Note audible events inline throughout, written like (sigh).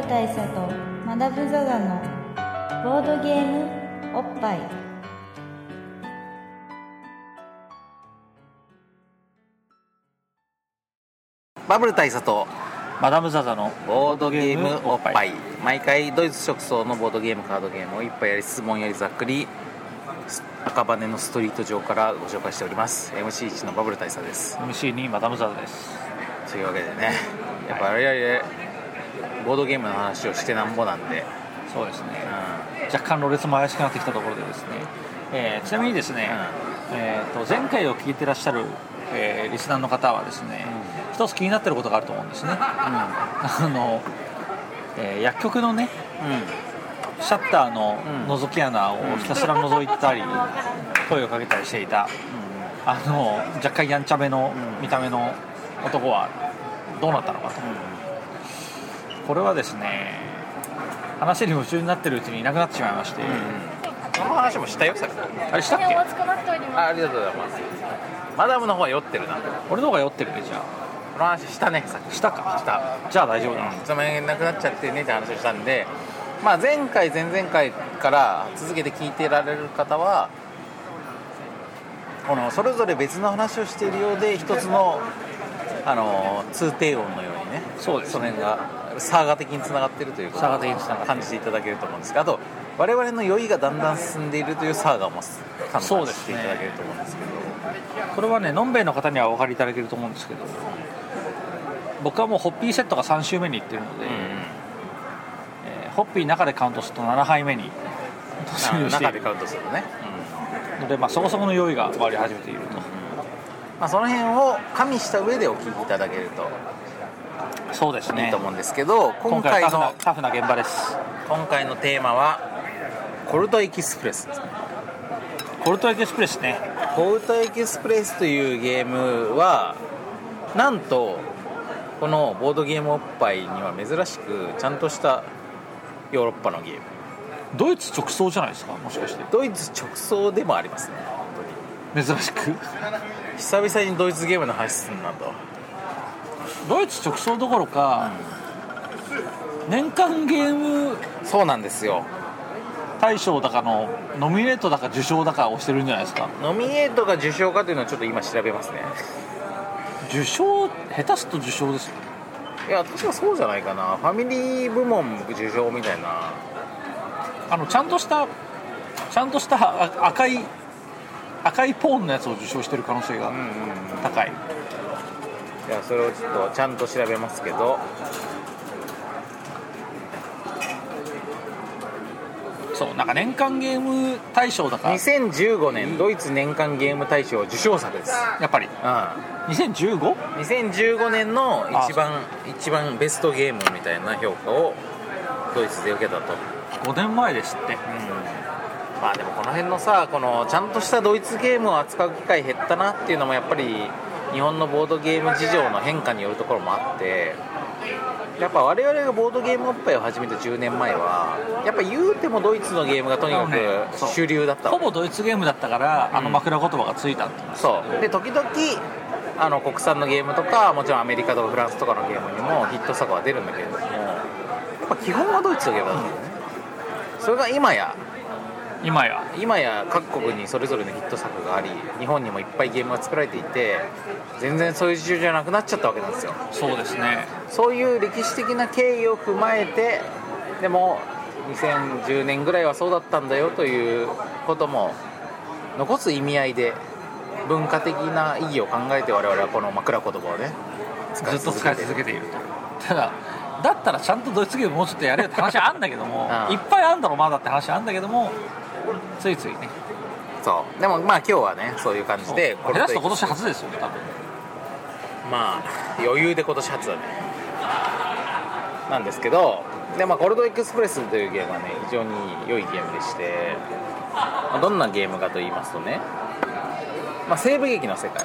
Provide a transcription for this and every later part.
ル大佐とマダム・ザ・ザのボードゲームおっぱい。バブル大佐とマダム・ザ・ザのボードゲームおっぱい。毎回ドイツ直送のボードゲームカードゲームを一杯やり質問やりざっくり赤羽のストリート上からご紹介しております。MC1 のバブル大佐です。MC にマダム・ザ・ザです。というわけでねやっぱ我々ボードゲームの話をしてなんぼなんで、そうですね。う若干ろれつも怪しくなってきたところでですね、えーちなみにですね、えー、と前回を聞いてらっしゃる、えーリスナーの方はですね、一つ気になってることがあると思うんですね。(laughs) あの、えー薬局のねんうん。シャッターのうん。覗き穴をひたすら覗いたり、声をかけたりしていたあの若干やんちゃめのうん。見た目の男はどうなったのかと、これはですね話に夢中になってるうちにいなくなってしまいまして、その話もしたよさっき。あれしたっけ？お熱くなっておりまあありがとうございます。マダムの方は酔ってるな。こ俺の方が酔ってるねじゃの話したねさっき。あしたか？した。じゃあ大丈夫だ、つまみなくなっちゃってねって話をしたんで、まあ、前回前々回から続けて聞いてられる方はこのそれぞれ別の話をしているようで一つのあの通低音のようにねそうですその辺がサーガ的につながっているということサーガ的に繋がってる。感じていただけると思うんですがあと我々の酔いがだんだん進んでいるというサーガも感じていただけると思うんですけど。これはねのんべいの方にはお分かりいただけると思うんですけど僕はもうホッピーセットが3周目に行ってるので、うんえーホッピー中でカウントすると7杯目に突入している。中でカウントするとね、ので、まあ、そこそこの酔いが回り始めていると。まあ、その辺を加味した上でお聞きいただけるとそうですね。いいと思うんですけど、今今回回のタフな現場です。今回のテーマはコルトエキスプレスですね。コルトエクスプレスね。コルトエキスプレスというゲームはなんとこのボードゲームおっぱいには珍しくちゃんとしたヨーロッパのゲーム。ドイツ直送じゃないですか？もしかして。ドイツ直送でもありますね。珍しく。久々にドイツゲームの話すんなとドイツ直送どころか、年間ゲームそうなんですよ。大賞だかのノミネートだか受賞だかをしてるんじゃないですか。ノミネートが受賞かというのはちょっと今調べますね。受賞下手すと受賞ですよ。いや確かそうじゃないかな。ファミリー部門受賞みたいな。あのちゃんとしたちゃんとしたあ赤い赤いポーンのやつを受賞してる可能性がうんうんうん。高い、じゃあそれをちょっとちゃんと調べますけど。そうなんか年間ゲーム大賞だか2015年ドイツ年間ゲーム大賞受賞作です、やっぱり。う 2015? ん、2015年の一番一番ベストゲームみたいな評価をドイツで受けたと、5年前ですって。まあでもこの辺のさこのちゃんとしたドイツゲームを扱う機会減ったなっていうのもやっぱり日本のボードゲーム事情の変化によるところもあってやっぱ我々がボードゲームおっぱいを始めた10年前はやっぱ言うてもドイツのゲームがとにかく主流だった。わけほぼドイツゲームだったから、あの枕言葉がついたってそう。で時々あの国産のゲームとかもちろんアメリカとかフランスとかのゲームにもヒット作は出るんだけれどもやっぱ基本はドイツのゲームだったんだよね、それが今や今や。今や各国にそれぞれのヒット作があり日本にもいっぱいゲームが作られていて全然そういう事情じゃなくなっちゃったわけなんですよ。そうですね。そういう歴史的な経緯を踏まえてでも2010年ぐらいはそうだったんだよということも残す意味合いで文化的な意義を考えて我々はこの枕言葉をねずっと使い続けていると。ただだったらちゃんとドイツゲームもうちょっとやれよって話はあんだけども (laughs) うんいっぱいあんだろまだって話はあんだけどもついついね。そう。でもまあ今日はねそういう感じで下手すと今年初ですよね多分。まあ余裕で今年初だね。なんですけどで、まあ、コルトエクスプレスというゲームはね非常に良いゲームでして、まあどんなゲームかと言いますとね、まあ、西部劇の世界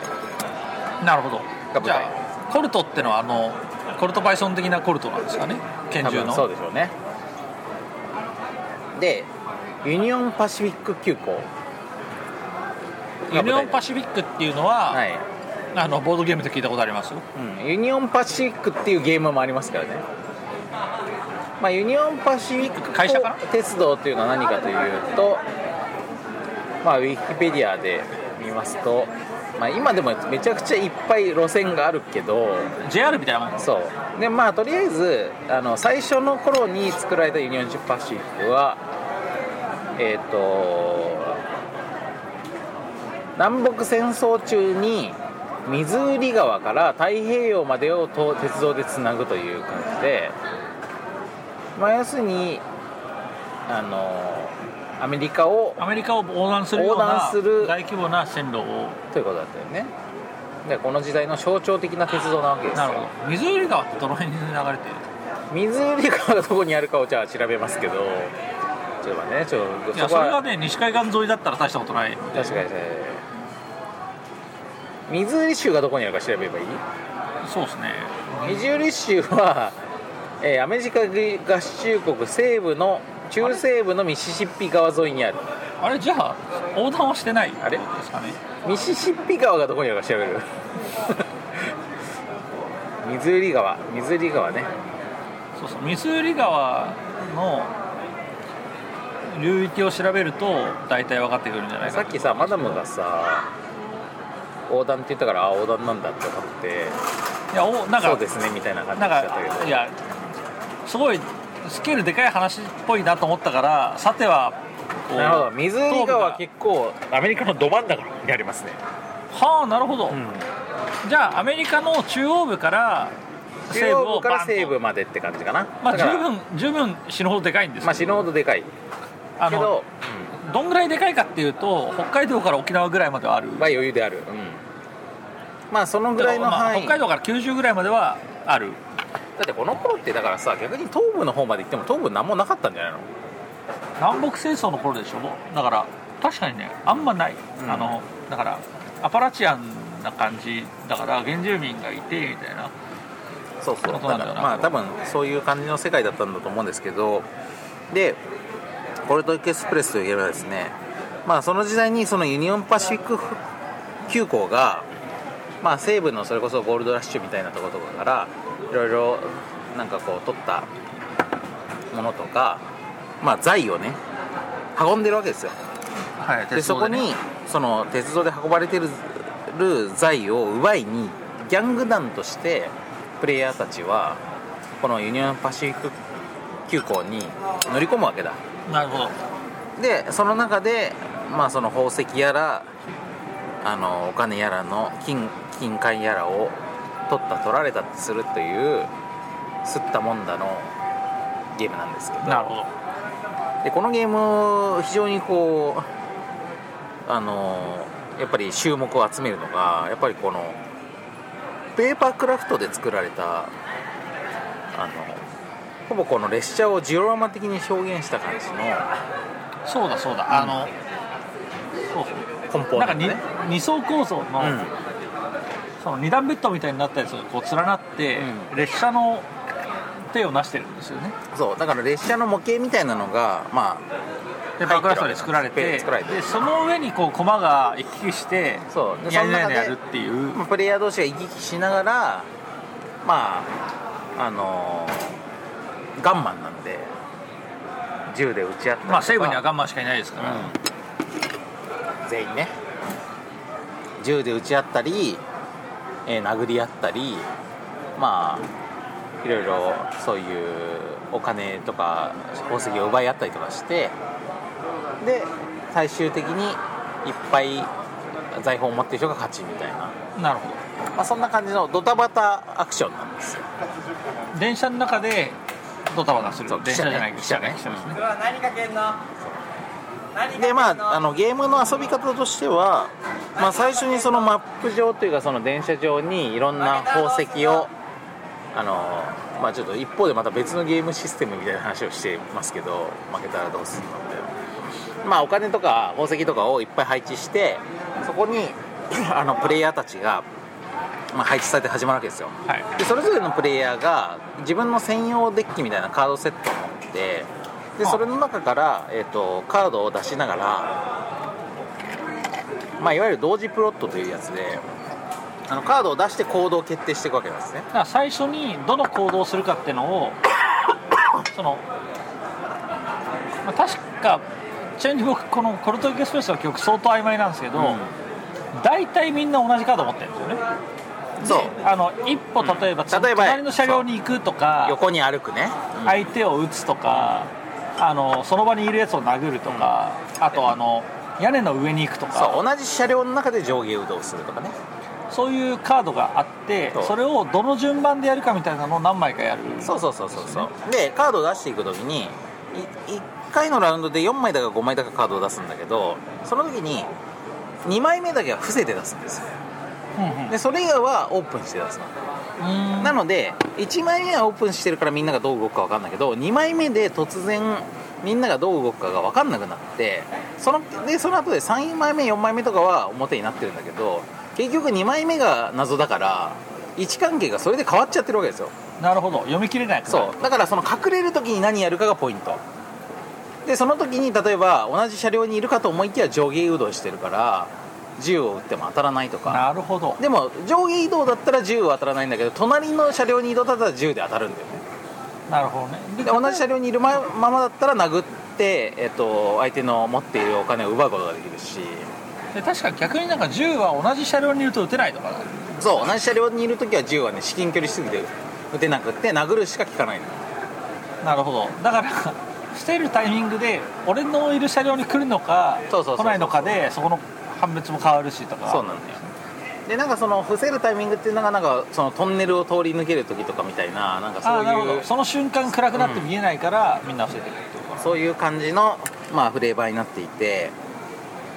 なるほど。じゃあコルトってのはあのコルトバイソン的なコルトなんですかね拳銃の。そうでしょうね。でユニオンパシフィック急行。ユニオンパシフィックっていうのは、はい、あのボードゲームで聞いたことあります？うん、ユニオンパシフィックっていうゲームもありますからね、まあ、ユニオンパシフィック会社かな鉄道というのは何かというと、まあ、ウィキペディアで見ますと、まあ、今でもめちゃくちゃいっぱい路線があるけど JR みたいなもん？そう。でまあとりあえずあの最初の頃に作られたユニオンパシフィックはえっ、と南北戦争中にミズーリ川から太平洋までをと鉄道でつなぐという感じで、まあ、要するにあのアメリカをアメリカを横断する横断なする大規模な線路を。ということだったよね。でこの時代の象徴的な鉄道なわけですよ。なるほど。水売川ってどの辺に流れてる水売り川がどこにあるかをじゃあ調べますけどちょっと待ってねちょっといやそれがね西海岸沿いだったら大したことない確かにね水売り州がどこにあるか調べればいい？そうですね。水売り州は、えーアメリカ合衆国西部の中西部のミシシッピ川沿いにある。あれじゃあ横断はしてないあれ？ですかね。ミシシッピ川がどこにあるか調べる。(laughs) 水売り川水売り川ね。そうそう水売川の流域を調べると大体分かってくるんじゃないかさっきさマダムがさ横断って言ったからあ横断なんだって思っていやおなんかそうですねみたいな感じなんにしちゃったけど。かいやすごいスケールでかい話っぽいなと思ったからさてはなるほど。水売り川結構アメリカのど真ん中にありますね、はあなるほど、うん、じゃあアメリカの中央部から西部中央部から西部までって感じかな。まあ十分十分死ぬほどでかいんですまあ死ぬほどでかいあのけど、どんぐらいでかいかっていうと北海道から沖縄ぐらいまではある。うん、まあ余裕である、うん、まあそのぐらいのまあ範囲、北海道から九州ぐらいまではある。だってこの頃ってだからさ逆に東部の方まで行っても東部何もなかったんじゃないの？南北戦争の頃でしょ？だから確かにねあんまない、うん。あのだからアパラチアンな感じだから原住民がいてみたいな。そうそう。だからまあ多分そういう感じの世界だったんだと思うんですけど。でコルトエクスプレスといえばですねまあその時代にそのユニオンパシフィック急行がまあ西部のそれこそゴールドラッシュみたいなところとかからいろいろなんかこう取ったものとかまあ財をね運んでるわけですよ。はいでそこにその鉄道で運ばれてるる財を奪いにギャング団としてプレイヤーたちはこのユニオンパシフィック急行に乗り込むわけだなるほど。でその中でまあその宝石やらあのお金やらの金金塊やらを取った取られたってするというすったもんだのゲームなんですけど。なるほど。でこのゲーム非常にこうあのやっぱり注目を集めるのがやっぱりこのペーパークラフトで作られたあのほぼこの列車をジオラマ的に表現した感じのそうだそうだ、あのそうそう。根本なんかにね二層構造の、うん。その二段ベッドみたいになったやつがこう連なって、う列車の手をなしてるんですよね。そう。だから列車の模型みたいなのがまあペーパークラフトで作られて作られてでその上にこう駒が行き来してそう。でやりなやるっていう。まあプレイヤー同士が行き来しながらまああのガンマンなんで銃で撃ち合ったまあ西部にはガンマンしかいないですから、うん。全員ね。銃で撃ち合ったり、えー殴り合ったりまあいろいろそういうお金とか宝石を奪い合ったりとかしてで最終的にいっぱい財宝を持ってる人が勝ちみたいな、なるほまあ、そんな感じのドタバタアクションなんですよ。ど電車の中でドタバタする。そう電車じゃない汽車ね。ですね。何かけんの？でまああのゲームの遊び方としては、まあ、最初にそのマップ上というかその電車上にいろんな宝石をあのまあちょっと一方でまた別のゲームシステムみたいな話をしてますけど負けたらどうするのって。まあお金とか宝石とかをいっぱい配置してそこにあのプレイヤーたちが、まあ、配置されて始まるわけですよ。はい。でそれぞれのプレイヤーが自分の専用デッキみたいなカードセットを持ってでそれの中から、えー、とカードを出しながら、まあ、いわゆる同時プロットというやつであのカードを出して行動を決定していくわけなんですね。だから最初にどの行動をするかっていうのを (coughs) その、まあ、確かちなみに僕このコルトエクスプレスの記憶相当曖昧なんですけど、うん。大体みんな同じカード持ってるんですよねそう。あの一歩例えば、うん例えば隣の車両に行くとか横に歩くね、相手を撃つとか、あのその場にいるやつを殴るとか、あとあの屋根の上に行くとか。そう同じ車両の中で上下移動するとかね。そういうカードがあってそれをどの順番でやるかみたいなのを何枚かやる。そうそうそうそうそう。でカードを出していく時に1回のラウンドで4枚だか5枚だかカードを出すんだけどその時に2枚目だけは伏せて出すんですようんうんでそれ以外はオープンして出すのうん。なので1枚目はオープンしてるからみんながどう動くか分かんないけど2枚目で突然みんながどう動くかが分かんなくなってそのでその後で3枚目4枚目とかは表になってるんだけど結局2枚目が謎だから位置関係がそれで変わっちゃってるわけですよ。なるほど。読み切れないそう。だからその隠れる時に何やるかがポイント。でその時に例えば同じ車両にいるかと思いきや上下移動してるから銃を撃っても当たらないとか。なるほど。でも上下移動だったら銃は当たらないんだけど隣の車両に移動だったら銃で当たるんだよね。なるほどね。で同じ車両にいるまままだったら殴って、えっと、相手の持っているお金を奪うことができるし。で確か逆になんか銃は同じ車両にいると撃てないとかなそう同じ車両にいる時は銃はね至近距離しすぎて撃てなくって殴るしか効かないのなるほど。だから (laughs) 捨てるタイミングで俺のいる車両に来るのか来ないのかでそこの判別も変わるしとか。そうなんだよ。でなんかその伏せるタイミングっていうのがなんかそのトンネルを通り抜ける時とかみたいななんかあそういうど。その瞬間暗くなって見えないから、みんな伏せてるってことか。そういう感じの、まあ、フレーバーになっていて。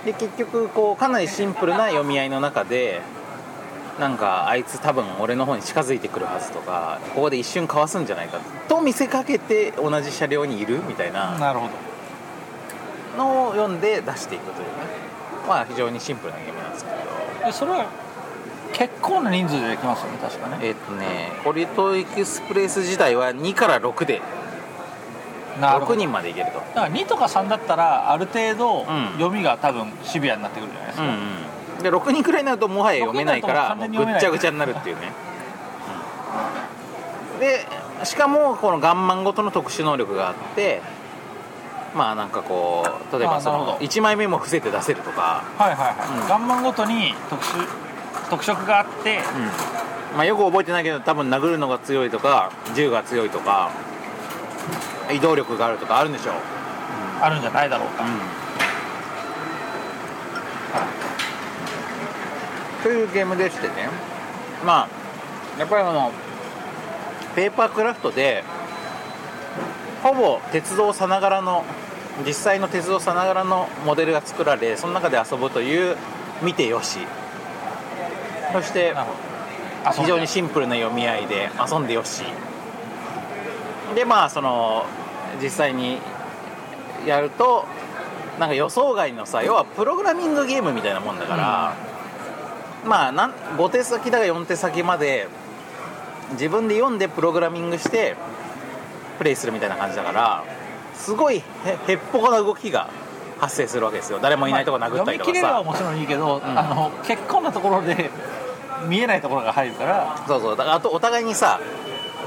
で結局こうかなりシンプルな読み合いの中でなんかあいつ多分俺の方に近づいてくるはずとかここで一瞬かわすんじゃないかと見せかけて同じ車両にいるみたいな。なるほど。のを読んで出していくというねまあ非常にシンプルなゲームなんですけど。でそれは結構な人数でできますよね確かね。えっ、とねコリトエクスプレス時代は2から6で6なるほど。人までいけると。だから2とか3だったらある程度ん。読みが多分シビアになってくるじゃないですか、うんうん。で6人くらいになるともはや読めないから6人もうだと完全に読めない。ぐっちゃぐちゃになるっていうね、うん。でしかもこのガンマンごとの特殊能力があってまあなんかこう例えばそのあなるほど。1枚目も伏せて出せるとか、はいはいはい、うん。ガンマンごとに特殊特色があって、うん。まあ、よく覚えてないけど多分殴るのが強いとか銃が強いとか移動力があるとかあるんでしょう、あるんじゃないだろうか、というゲームでしてね。まあやっぱりあのペーパークラフトでほぼ鉄道さながらの実際の鉄道さながらのモデルが作られその中で遊ぶという見てよし。そして非常にシンプルな読み合いで遊んでよし。でまあその実際にやるとなんか予想外のさ要はプログラミングゲームみたいなもんだから、まあなん5手先だか4手先まで自分で読んでプログラミングしてプレイするみたいな感じだからすごいへへっぽこな動きが発生するわけですよ。誰もいないとこ殴ったりとか読み切れればさ、もちろんいいけど、ん。あの結構なところで見えないところが入るから。そうそう。だからあとお互いにさ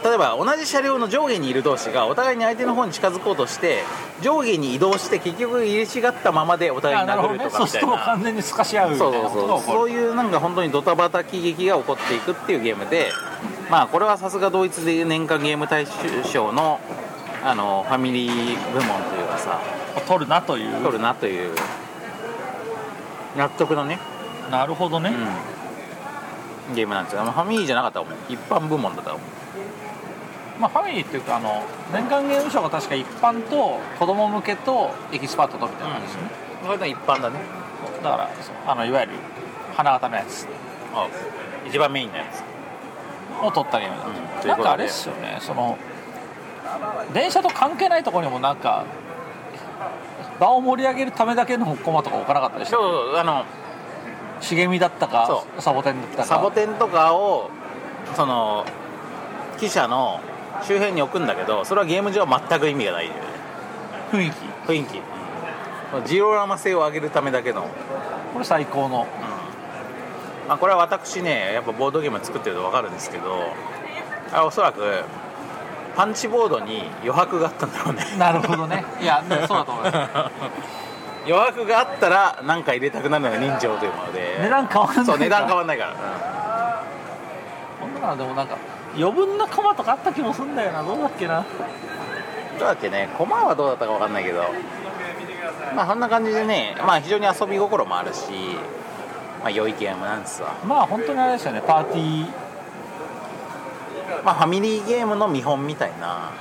例えば同じ車両の上下にいる同士がお互いに相手の方に近づこうとして上下に移動して結局入れ違ったままでお互いあに殴るとかみたいな。ると完全に透かし合うみたそいうなそうそう。そういうなんか本当にドタバタ喜劇が起こっていくっていうゲームでまあこれはさすがドイツで年間ゲーム大賞のあのファミリー部門というかさ取るなという。取るなという。納得のね、なるほどね、うん、ゲームなんですよ。まあファミリーじゃなかったらもう。一般部門だったらもう。まあ、ファミリーっていうかあの年間ゲーム賞が確か一般と子供向けとエキスパートとみたいな感じですよね、これが一般だね。だからあのいわゆる花形のやつ。あ一番メインのやつを取ったゲームだ、うん。なんかあれっすよね。その電車と関係ないところにもなんか場を盛り上げるためだけのコマとか置かなかったでしょそうあの茂みだったかそサボテンだったか。サボテンとかをその記者の周辺に置くんだけどそれはゲーム上は全く意味がない。雰囲気。雰囲気。ジオラマ性を上げるためだけの、うんこれ最高のまあ、これは私ねやっぱボードゲーム作ってると分かるんですけどあおそらくパンチボードに余白があったんだろうね。なるほどね。いや (laughs) そうだと思います。余白があったら何か入れたくなるのが人情というもので。値段変わらないそう値段変わんないから、こんなのでもなんか余分なコマとかあった気もするんだよな。どうだっけな。うんどうだっけね。駒はどうだったか分かんないけど。まあそんな感じでねまあ非常に遊び心もあるしまあ良いゲームなんですわ。まあ本当にあれですよね。パーティー。まあファミリーゲームの見本みたいな。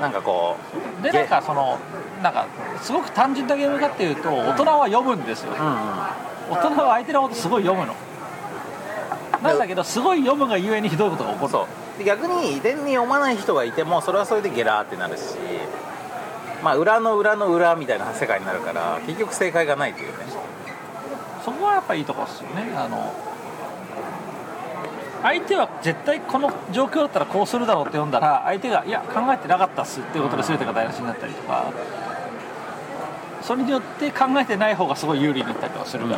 なんかこうでなんかそのなんかすごく単純なゲームかっていうと大人は読むんですよ、うんうん。大人は相手のことすごい読むの。なんだけどすごい読むがゆえにひどいことが起こる。そう。で逆に遺伝に読まない人がいてもそれはそれでゲラーってなるしまあ裏の裏の裏みたいな世界になるから結局正解がないというねそこはやっぱいいとこですよね。あの相手は絶対この状況だったらこうするだろうって読んだら相手がいや考えてなかったっすっていうことで全てが台無しになったりとかそれによって考えてない方がすごい有利になったりとかするか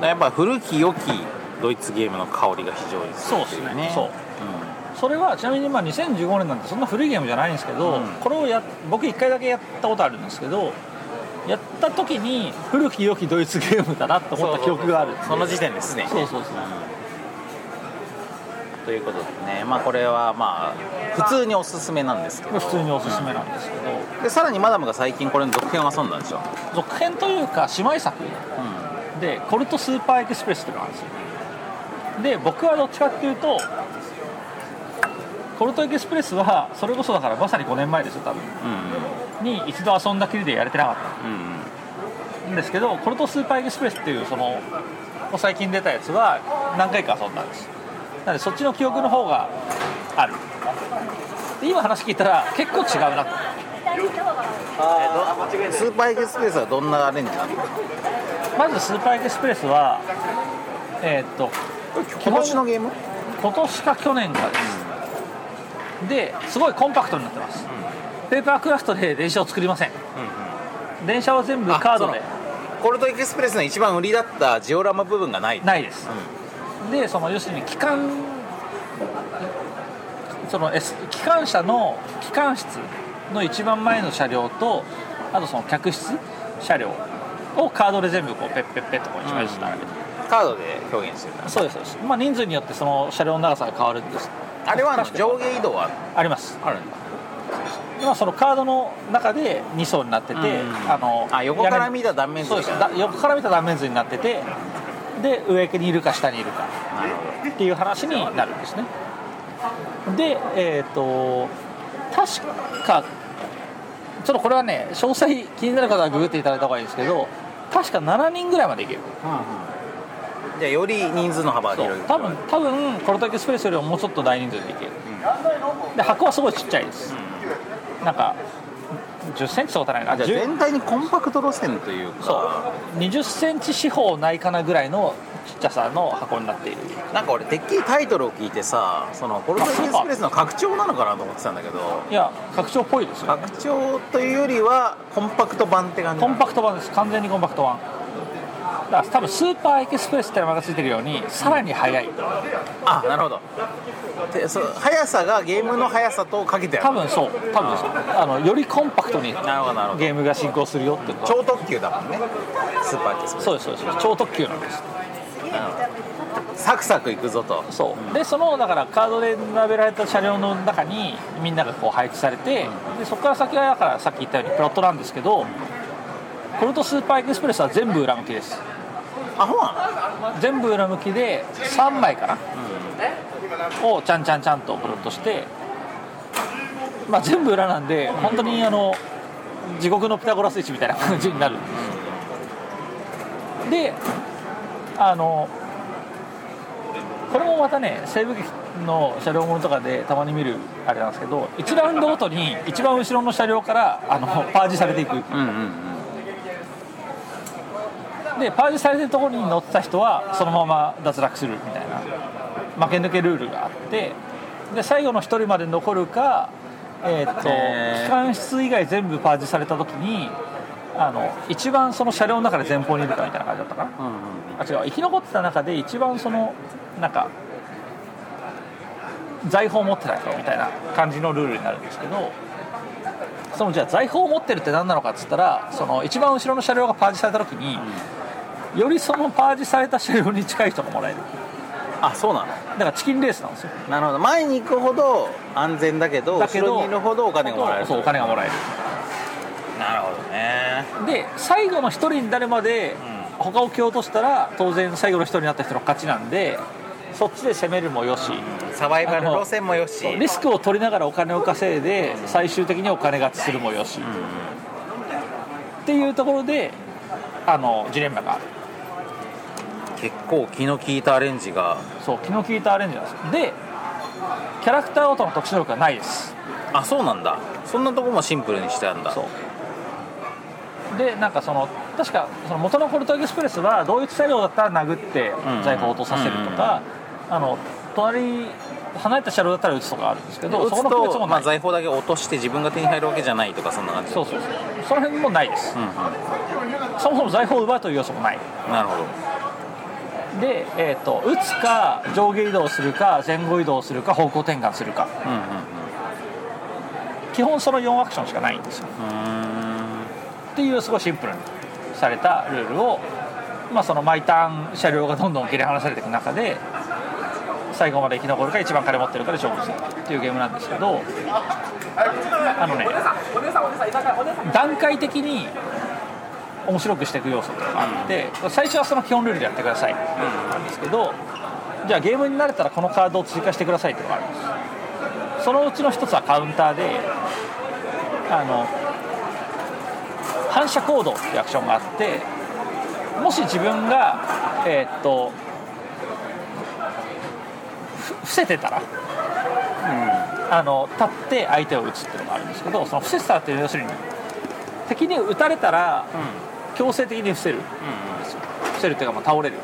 ら、やっぱ古き良きドイツゲームの香りが非常にそうですね。そう。うそれはちなみにまあ2015年なんてそんな古いゲームじゃないんですけど、うん。これをや僕1回だけやったことあるんですけどやった時に古き良きドイツゲームだなと思った記憶があるその時点ですね。そうそうそう。ということでねまあこれはまあ普通におすすめなんですけど。普通におすすめなんですけど。でさらにマダムが最近これの続編を遊んだんでしょ、続編というか姉妹作。うでコルトスーパーエクスプレスっていうのがあるんですよ。で僕はどっちかっていうとコルトエクスプレスはそれこそだからまさに5年前ですよ多分。んうんに一度遊んだきりでやれてなかっうんうんたんですけどコルトスーパーエクスプレスっていうその最近出たやつは何回か遊んだんです。なのでそっちの記憶の方がある。で今話聞いたら結構違うなと。スーパーエクスプレスはどんなアレンジなのまずスーパーエクスプレスはえーっと今年のゲーム？今年か去年かです。ですごいコンパクトになってます、ペーパークラフトで電車を作りません。電車は全部カードで。コルトエクスプレスの一番売りだったジオラマ部分がない。ないです、でその要するに機関その S 機関車の機関室の一番前の車両とあとその客室車両をカードで全部こうペッペッペッとこう一枚ずつ並べて、カードで表現してるそうですそうです。まあ人数によってその車両の長さが変わるんです。あれは上下移動はあります。あるんだまあ、そのカードの中で2層になってて、うん。あのあ横から見た断面図そうですだ横から見た断面図になっててで上にいるか下にいるかっていう話になるんですね。でえっ、と確かちょっとこれはね詳細気になる方はググっていただいた方がいいんですけど確か7人ぐらいまでいける。どじゃあより人数の幅が広い。多分多分コロトエクスプレスよりももうちょっと大人数でいける、で箱はすごいちっちゃいです、なんか1 0センチとかないな。10全体にコンパクト路線というそかう20センチ四方ないかなぐらいのちっちゃさの箱になっている。なんか俺てっきりタイトルを聞いてさそのコルトエクスプレスの拡張なのかなと思ってたんだけど。いや拡張っぽいですよ。拡張というよりはコンパクト版って感じコンパクト版です。完全にコンパクト版だから多分スーパーエクスプレスって名前がついてるようにさらに速い。あなるほど。でそ速さがゲームの速さとかけてある。多分そう。多分そう。あのよりコンパクトになるほどなるほど。ゲームが進行するよって。こと超特急だもんね。スーパーエクスプレそうですそうです。超特急なんです。スサクサクいくぞと。そう。でそのだからカードで並べられた車両の中にみんながこう配置されてでそこから先はだからさっき言ったようにプロットなんですけどコルトスーパーエクスプレスは全部裏向きですあほら全部裏向きで3枚かな、をちゃんちゃんちゃんとプロットして、まあ、全部裏なんで本当にあの地獄のピタゴラスイッチみたいな感じになる。であのこれもまたね西部劇の車両ものとかでたまに見るあれなんですけど1ラウンドごとに一番後ろの車両からあのパージされていく。うんうんうんでパージされてるところに乗ってた人はそのまま脱落するみたいな。負け抜けルールがあって。で最後の1人まで残るか、えーっと機関室以外全部パージされた時にあの一番その車両の中で前方にいるかみたいな感じだったかな。うんうんあ違う。生き残ってた中で一番そのなんか財宝を持ってた人みたいな感じのルールになるんですけどそのじゃあ財宝を持ってるって何なのかっつったらその一番後ろの車両がパージされた時に、よりそのパージされた車両に近い人がもらえる。あそうなの？だからチキンレースなんですよ。なるほど。前に行くほど安全だけどだけど後ろにいるほどお金がもらえる。そうお金がもらえる。なるほどね。で最後の1人になるまで、他を蹴落としたら当然最後の1人になった人の勝ちなんでそっちで攻めるもよし、サバイバル路線もよし。リスクを取りながらお金を稼いで最終的にお金勝ちするもよし、っていうところであのジレンマがある結構気の利いたアレンジが。そう気の利いたアレンジなんですよ。でキャラクターオートの特殊能力はないです。あそうなんだ。そんなとこもシンプルにしてあるんだ。そう。でなんかその確かその元のポルトエクスプレスは同一車両だったら殴ってうん。財宝を落とさせるとか、あの隣離れた車両だったら撃つとかあるんですけどそこの区別と、まあ、もない、財宝だけ落として自分が手に入るわけじゃないとかそんな感じ。そうそうそう。その辺もないです、うんうん。そもそも財宝を奪うという要素もない。なるほどで、えー、と撃つか上下移動するか前後移動するか方向転換するか。うんうん基本その4アクションしかないんですよ。っていうすごいシンプルにされたルールを、まあ、その毎ターン車両がどんどん切り離されていく中で最後まで生き残るか一番金持ってるかで勝負するっていうゲームなんですけどあのね段階的に面白くしていく要素とあって最初はその基本ルールでやってくださいなんですけどじゃあゲームに慣れたらこのカードを追加してくださいっていうのがあるんです。そのうちの一つはカウンターであの反射行動っていうアクションがあってもし自分がえーっとふ伏せてたら、あの立って相手を撃つっていうのがあるんですけどその伏せてたらっていうのは要するに敵に撃たれたら強制的に伏せる。んですよ伏せるっていうかまあ倒れる。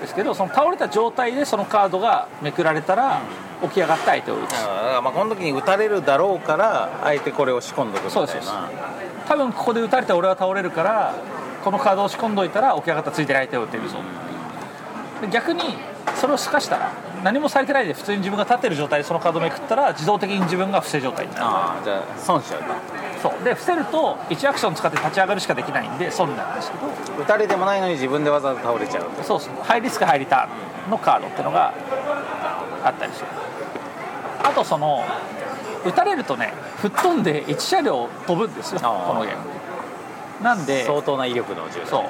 ですけどその倒れた状態でそのカードがめくられたら起き上がって相手を撃つ。だからまあこの時に打たれるだろうからあえてこれを仕込んどくみたいな。そうです多分ここで撃たれて俺は倒れるからこのカードを仕込んどいたら起き上がったらついてる相手を撃てるぞ。で逆にそれをすかしたら何もされてないで普通に自分が立ってる状態でそのカードをめくったら自動的に自分が伏せ状態になる。ああじゃあ損しちゃうかそう。で伏せると1アクション使って立ち上がるしかできないんで損になるんですけど。打たれてもないのに自分でわざわざ倒れちゃう。そうそう。ハイリスクハイリターンのカードっていうのがあったりする。あとその撃たれるとね吹っ飛んで1車両飛ぶんですよこのゲーム。なんで相当な威力の銃だそ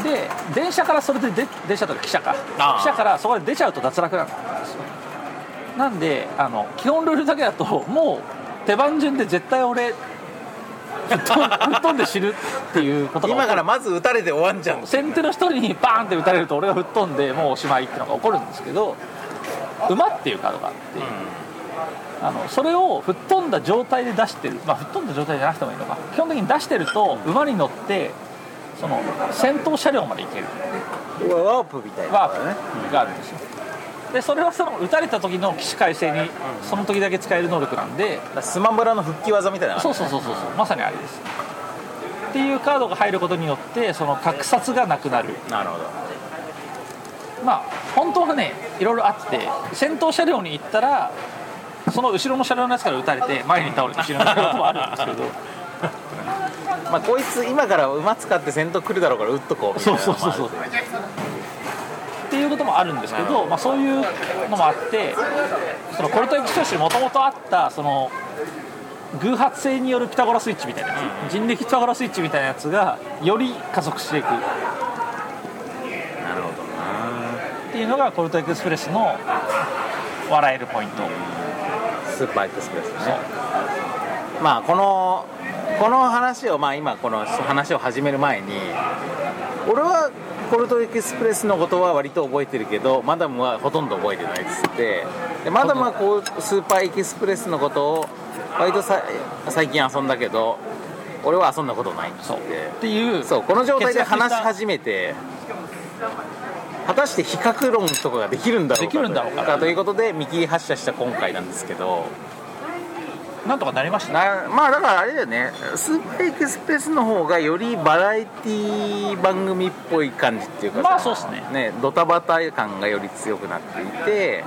う。で電車からそれでで電車とか汽車か。汽車からそこで出ちゃうと脱落なんですよ。なんであの基本ルールだけだともう手番順で絶対俺吹っ飛んで死ぬっていうことが今からまず打たれて終わんじゃん。先手の一人にバーンって撃たれると俺が吹っ飛んでもうおしまいっていうのが起こるんですけど馬っていうカードがあって、あのそれを吹っ飛んだ状態で出してる、まあ、吹っ飛んだ状態じゃなくてもいいのか。基本的に出してると馬に乗ってその先頭車両まで行ける。ワープみたいなワープがあるんですよでそれはその撃たれた時の起死回生にその時だけ使える能力なんでスマブラの復帰技みたいなそうそうそうそうそう。まさにあれです。っていうカードが入ることによってその格殺がなくなる。なるほど。まあ本当はねいろいろあって先頭車両に行ったらその後ろの車両のやつから撃たれて前に倒れて死ぬってこともあるんですけど。(laughs) まあこいつ今から馬使って先頭来るだろうから打っとこうみたいそうなのもある。そうそうそうっていうこともあるんですけど、まあ、そういうのもあってそのコルトエクスプレスにもともとあったその偶発性によるピタゴラスイッチみたいなやつ、人力ピタゴラスイッチみたいなやつがより加速していく。っなるほどなていうのがコルトエクスプレスの笑えるポイント、スーパーエクスプレスね。まあこのこの話をまあ今この話を始める前に俺はコルトエクスプレスのことは割と覚えてるけどマダムはほとんど覚えてないっつってでマダムはこうスーパーエクスプレスのことを割とさ最近遊んだけど俺は遊んだことないっつって。っていうそうこの状態で話し決始めて果たして比較論とかができるんだろうかできるんだろうか。ということで見切り発車した今回なんですけどなんとかなりましたなまあだからあれだよね。スーパーエクスプレスの方がよりバラエティ番組っぽい感じっていうかさ。まあそうっすね。ねドタバタ感がより強くなっていて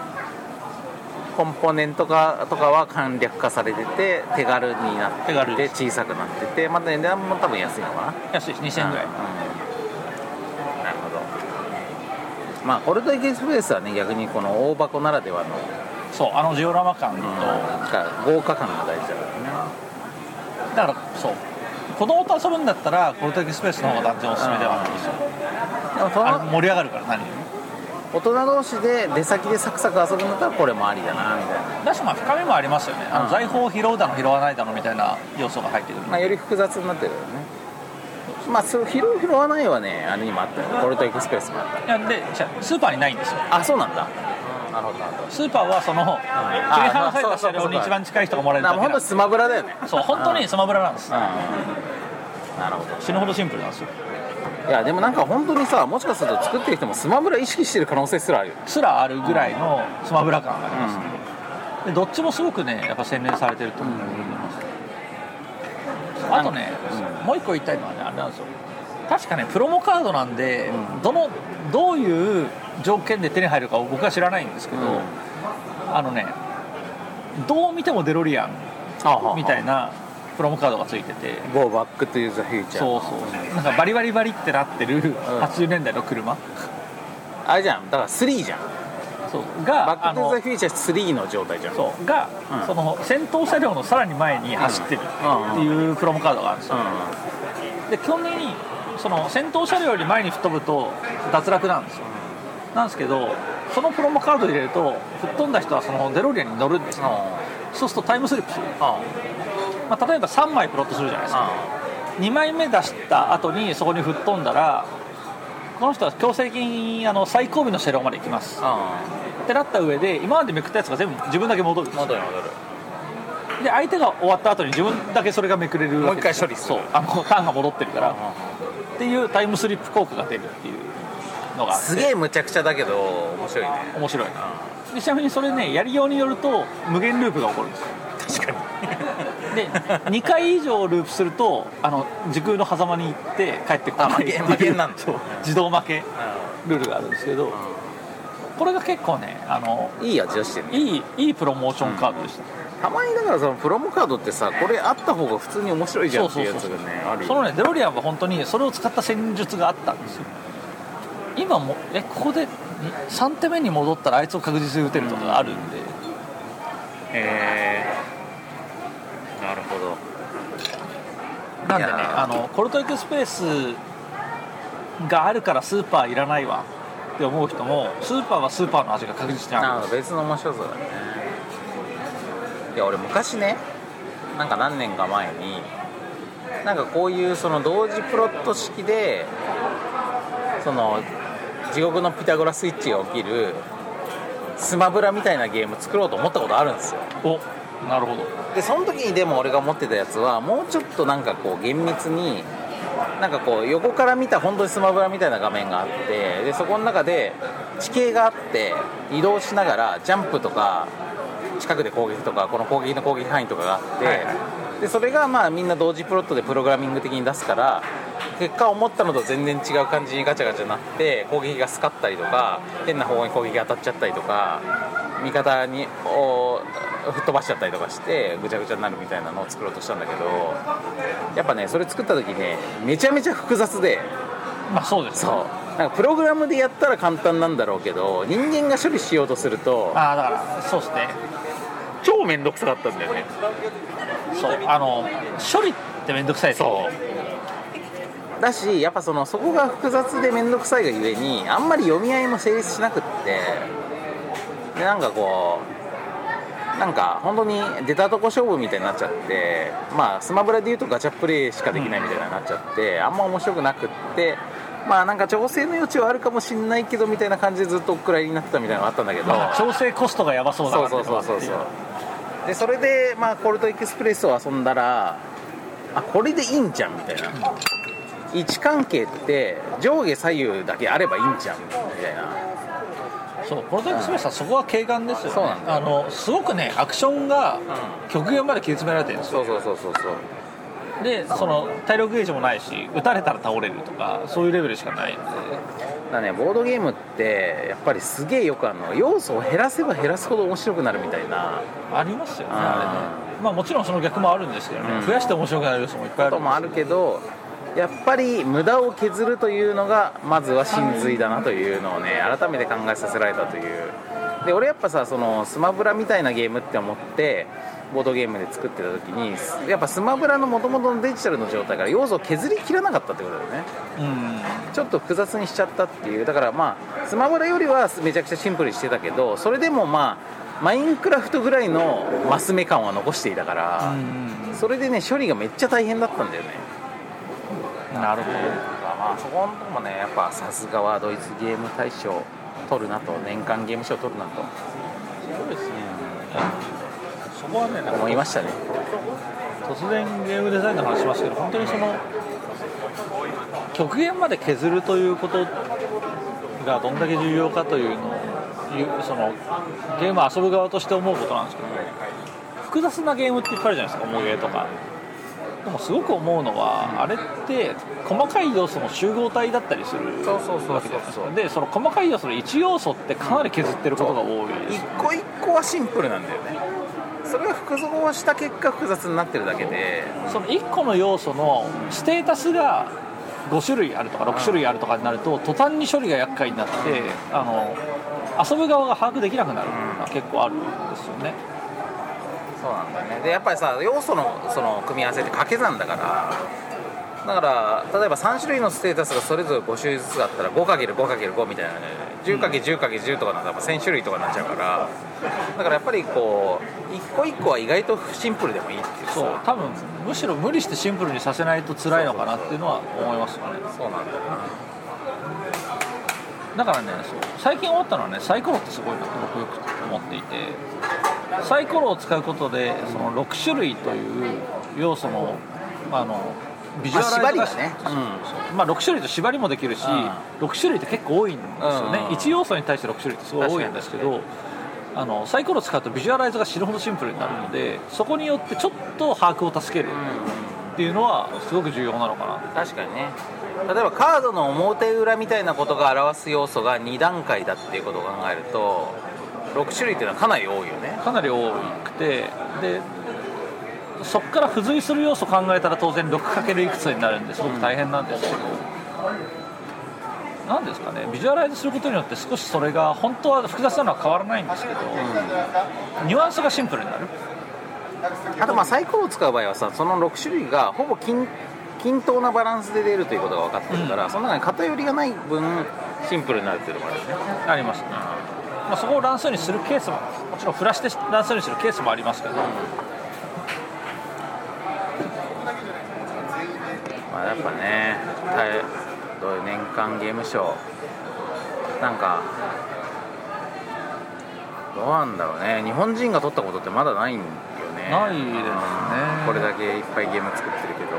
コンポーネントかとかは簡略化されてて手軽になって手軽でて小さくなっててまた値段も多分安いのかな。安いし2000円ぐらい、うん。なるほど。まあコルトエキスプレスはね逆にこの大箱ならではの、そうあのジオラマ感と、が豪華感が大事だからね。だからそう。子供と遊ぶんだったらコルトエキスプレスの方が断然おすすめではあるんですよ。でもそあのの盛り上がるから何より。大人同士で出先でサクサク遊ぶんだったらこれもありだなみたいな。だしまあ深みもありますよね。あのうん。財宝を拾うだの拾わないだのみたいな要素が入ってくる。まあ、より複雑になってるよね。まあ拾う拾わないはねあれにもあったよコルトエクスプレスもあった。いやでスーパーにないんですよ。あそうなんだなるほどスーパーはその切り離された車両に一番近い人がもらえるだだけ本当にスマブラだよね。そう本当にスマブラなんです。うん。なるほど。死ぬほどシンプルなんですよ。いやでもなんか本当にさもしかすると作ってる人もスマブラ意識してる可能性すらあるすらあるぐらいのスマブラ感があります。ね、でどっちもすごくねやっぱ洗練されてると思います、あとね、もう一個言いたいのはねあれなんですよ。確かねプロモカードなんで、うん。どのどういう条件で手に入るかを僕は知らないんですけど、うん。あのねどう見てもデロリアンみたいなプロモカードがついてて。ゴーバックトゥーザフューチャーそうそう。なんかバリバリバリってなってる80年代の車、あれじゃん。だから3じゃん。そう。がバックトゥザフューチャー3の状態じゃん。そう。が、うん。その先頭車両のさらに前に走ってるっていうプロモカードがあるんですよ、で基本的にその先頭車両より前に吹っ飛ぶと脱落なんですよなんですけどそのプロモカード入れると吹っ飛んだ人はそのデロリアンに乗るんですねそうするとタイムスリップする、まあ、例えば3枚プロットするじゃないですか。2枚目出した後にそこに吹っ飛んだらこの人は強制的にあの最後尾の車両まで行きます。ってなった上で今までめくったやつが全部自分だけ戻る戻る戻る。で相手が終わった後に自分だけそれがめくれるわけですよ。もう一回処理する。そう。あのターンが戻ってるから。っていうタイムスリップ効果が出るっていうのがすげえむちゃくちゃだけど面白いね。面白い。なでちなみにそれねやりようによると無限ループが起こるんですよ。確かに。で2回以上ループするとあの時空の狭間に行って帰ってこない。あ負け負けになるんだそう。自動負けルールがあるんですけどこれが結構ねあのいい味をしてるね。いいいいプロモーションカードでした、たまにだからそのプロモカードってさこれあった方が普通に面白いじゃんっていうやつがねあるよそのねデロリアンは本当にそれを使った戦術があったんですよ今もえここで3手目に戻ったらあいつを確実に打てるとかがあるんで、へえなるほど。なんでねあのコルトエクスプレスがあるからスーパーいらないわ。って思う人もスーパーはスーパーの味が確実にある。別の面白さだね。いや俺昔ねなんか何年か前になんかこういうその同時プロット式でその地獄のピタゴラスイッチが起きるスマブラみたいなゲーム作ろうと思ったことあるんですよ。おなるほど。でその時にでも俺が持ってたやつはもうちょっとなんかこう厳密になんかこう横から見た本当にスマブラみたいな画面があってでそこの中で地形があって移動しながらジャンプとか近くで攻撃とかこの攻撃の攻撃範囲とかがあって、はいはでそれがまあみんな同時プロットでプログラミング的に出すから結果思ったのと全然違う感じにガチャガチャになって攻撃がスカったりとか変な方向に攻撃が当たっちゃったりとか味方にお吹っ飛ばしちゃったりとかしてぐちゃぐちゃになるみたいなのを作ろうとしたんだけどやっぱねそれ作った時ねめちゃめちゃ複雑で。まあそうですそう。なんかプログラムでやったら簡単なんだろうけど人間が処理しようとするとああだからそうですね超面倒くさかったんだよね。そうあの処理ってめんどくさいですよ。ねだしやっぱそのそこが複雑で面倒くさいがゆえにあんまり読み合いも成立しなくってでなんかこうなんか本当に出たとこ勝負みたいになっちゃってまあスマブラでいうとガチャプレイしかできないみたいになっちゃって、あんま面白くなくってまあなんか調整の余地はあるかもしんないけどみたいな感じでずっとお蔵入りになってたみたいなのがあったんだけど、まあ調整コストがやばそうだなそうそうそうそうでそれでまあコルトエクスプレスを遊んだらあこれでいいんじゃんみたいな。位置関係って上下左右だけあればいいんじゃんみたいな。そうプロトエクスプレスはそこは軽眼ですよね。あのすごくねアクションが極限まで切り詰められてるんですよ。そうそうそうそうそう。でその体力ゲージもないし撃たれたら倒れるとかそういうレベルしかないのでだねボードゲームってやっぱりすげえよくあの要素を減らせば減らすほど面白くなるみたいな。ありますよねああれね。まあもちろんその逆もあるんですけどね、うん。増やして面白くなる要素もいっぱいあることもあるけどやっぱり無駄を削るというのがまずは真髄だなというのをね改めて考えさせられたという。で俺やっぱさそのスマブラみたいなゲームって思ってボードゲームで作ってた時にやっぱスマブラの元々のデジタルの状態から要素を削りきらなかったってことだよね。うん。ちょっと複雑にしちゃったっていう。だからまあスマブラよりはめちゃくちゃシンプルにしてたけどそれでもまあマインクラフトぐらいのマス目感は残していたから、それでね処理がめっちゃ大変だったんだよね。なるほど。まあそこのとこもねやっぱさすがはドイツゲーム大賞取るなと年間ゲーム賞取るなと。そうですね。そこはねな。んか思いましたね突然ゲームデザインの話しますけど本当にその極限まで削るということがどんだけ重要かというのをゆそのゲームを遊ぶ側として思うことなんですけど複雑なゲームっていっぱいあるじゃないですか？重ゲーとかでもすごく思うのはあれって細かい要素の集合体だったりするわけじゃないですかでその細かい要素の1要素ってかなり削ってることが多い。です一個一個はシンプルなんだよねそれが複合した結果複雑になってるだけで。その1個の要素のステータスが5種類あるとか6種類あるとかになると途端に処理が厄介になってあの遊ぶ側が把握できなくなるのが結構あるんですよね。そうなんだよね。でやっぱりさ要素のその組み合わせって掛け算だからだから例えば3種類のステータスがそれぞれ5種類ずつあったら 5×5×5 みたいな。ね 10×10×10 とかなったら1000種類とかになっちゃうから。だからやっぱりこう一個一個は意外とシンプルでもいいっていう。さそう。多分むしろ無理してシンプルにさせないと辛いのかなっていうのは思いますよね。そうなんだよな。だからね最近思ったのはねサイコロってすごいなと僕よく思っていて。サイコロを使うことでその6種類という要素のあのビジュアライズがまあ縛りがね。そうそうまあ、6種類と縛りもできるし、6種類って結構多いんですよね、うん。1要素に対して6種類ってすごい多いんですけどあのサイコロを使うとビジュアライズが死ぬほどシンプルになるのでそこによってちょっと把握を助けるっていうのはすごく重要なのかな。確かにね。例えばカードの表裏みたいなことが表す要素が2段階だっていうことを考えると6種類っていうのはかなり多いよね。かなり多くてでそこから付随する要素を考えたら当然 6× いくつになるんですごく大変なんですけど、なんですかね。ビジュアライズすることによって少しそれが本当は複雑なのは変わらないんですけど、ニュアンスがシンプルになる。あとまあサイコロを使う場合はさその6種類がほぼ均均等なバランスで出るということが分かってるから、その中に偏りがない分シンプルになるっていうのもあるよね。ありますね、まあ、そこを乱数にするケースももちろんフラして乱数にするケースもありますけど、まあやっぱね。大どういう年間ゲーム賞なんかどうなんだろうね。日本人が取ったことってまだないんよね。ないですね。うん。これだけいっぱいゲーム作ってるけど。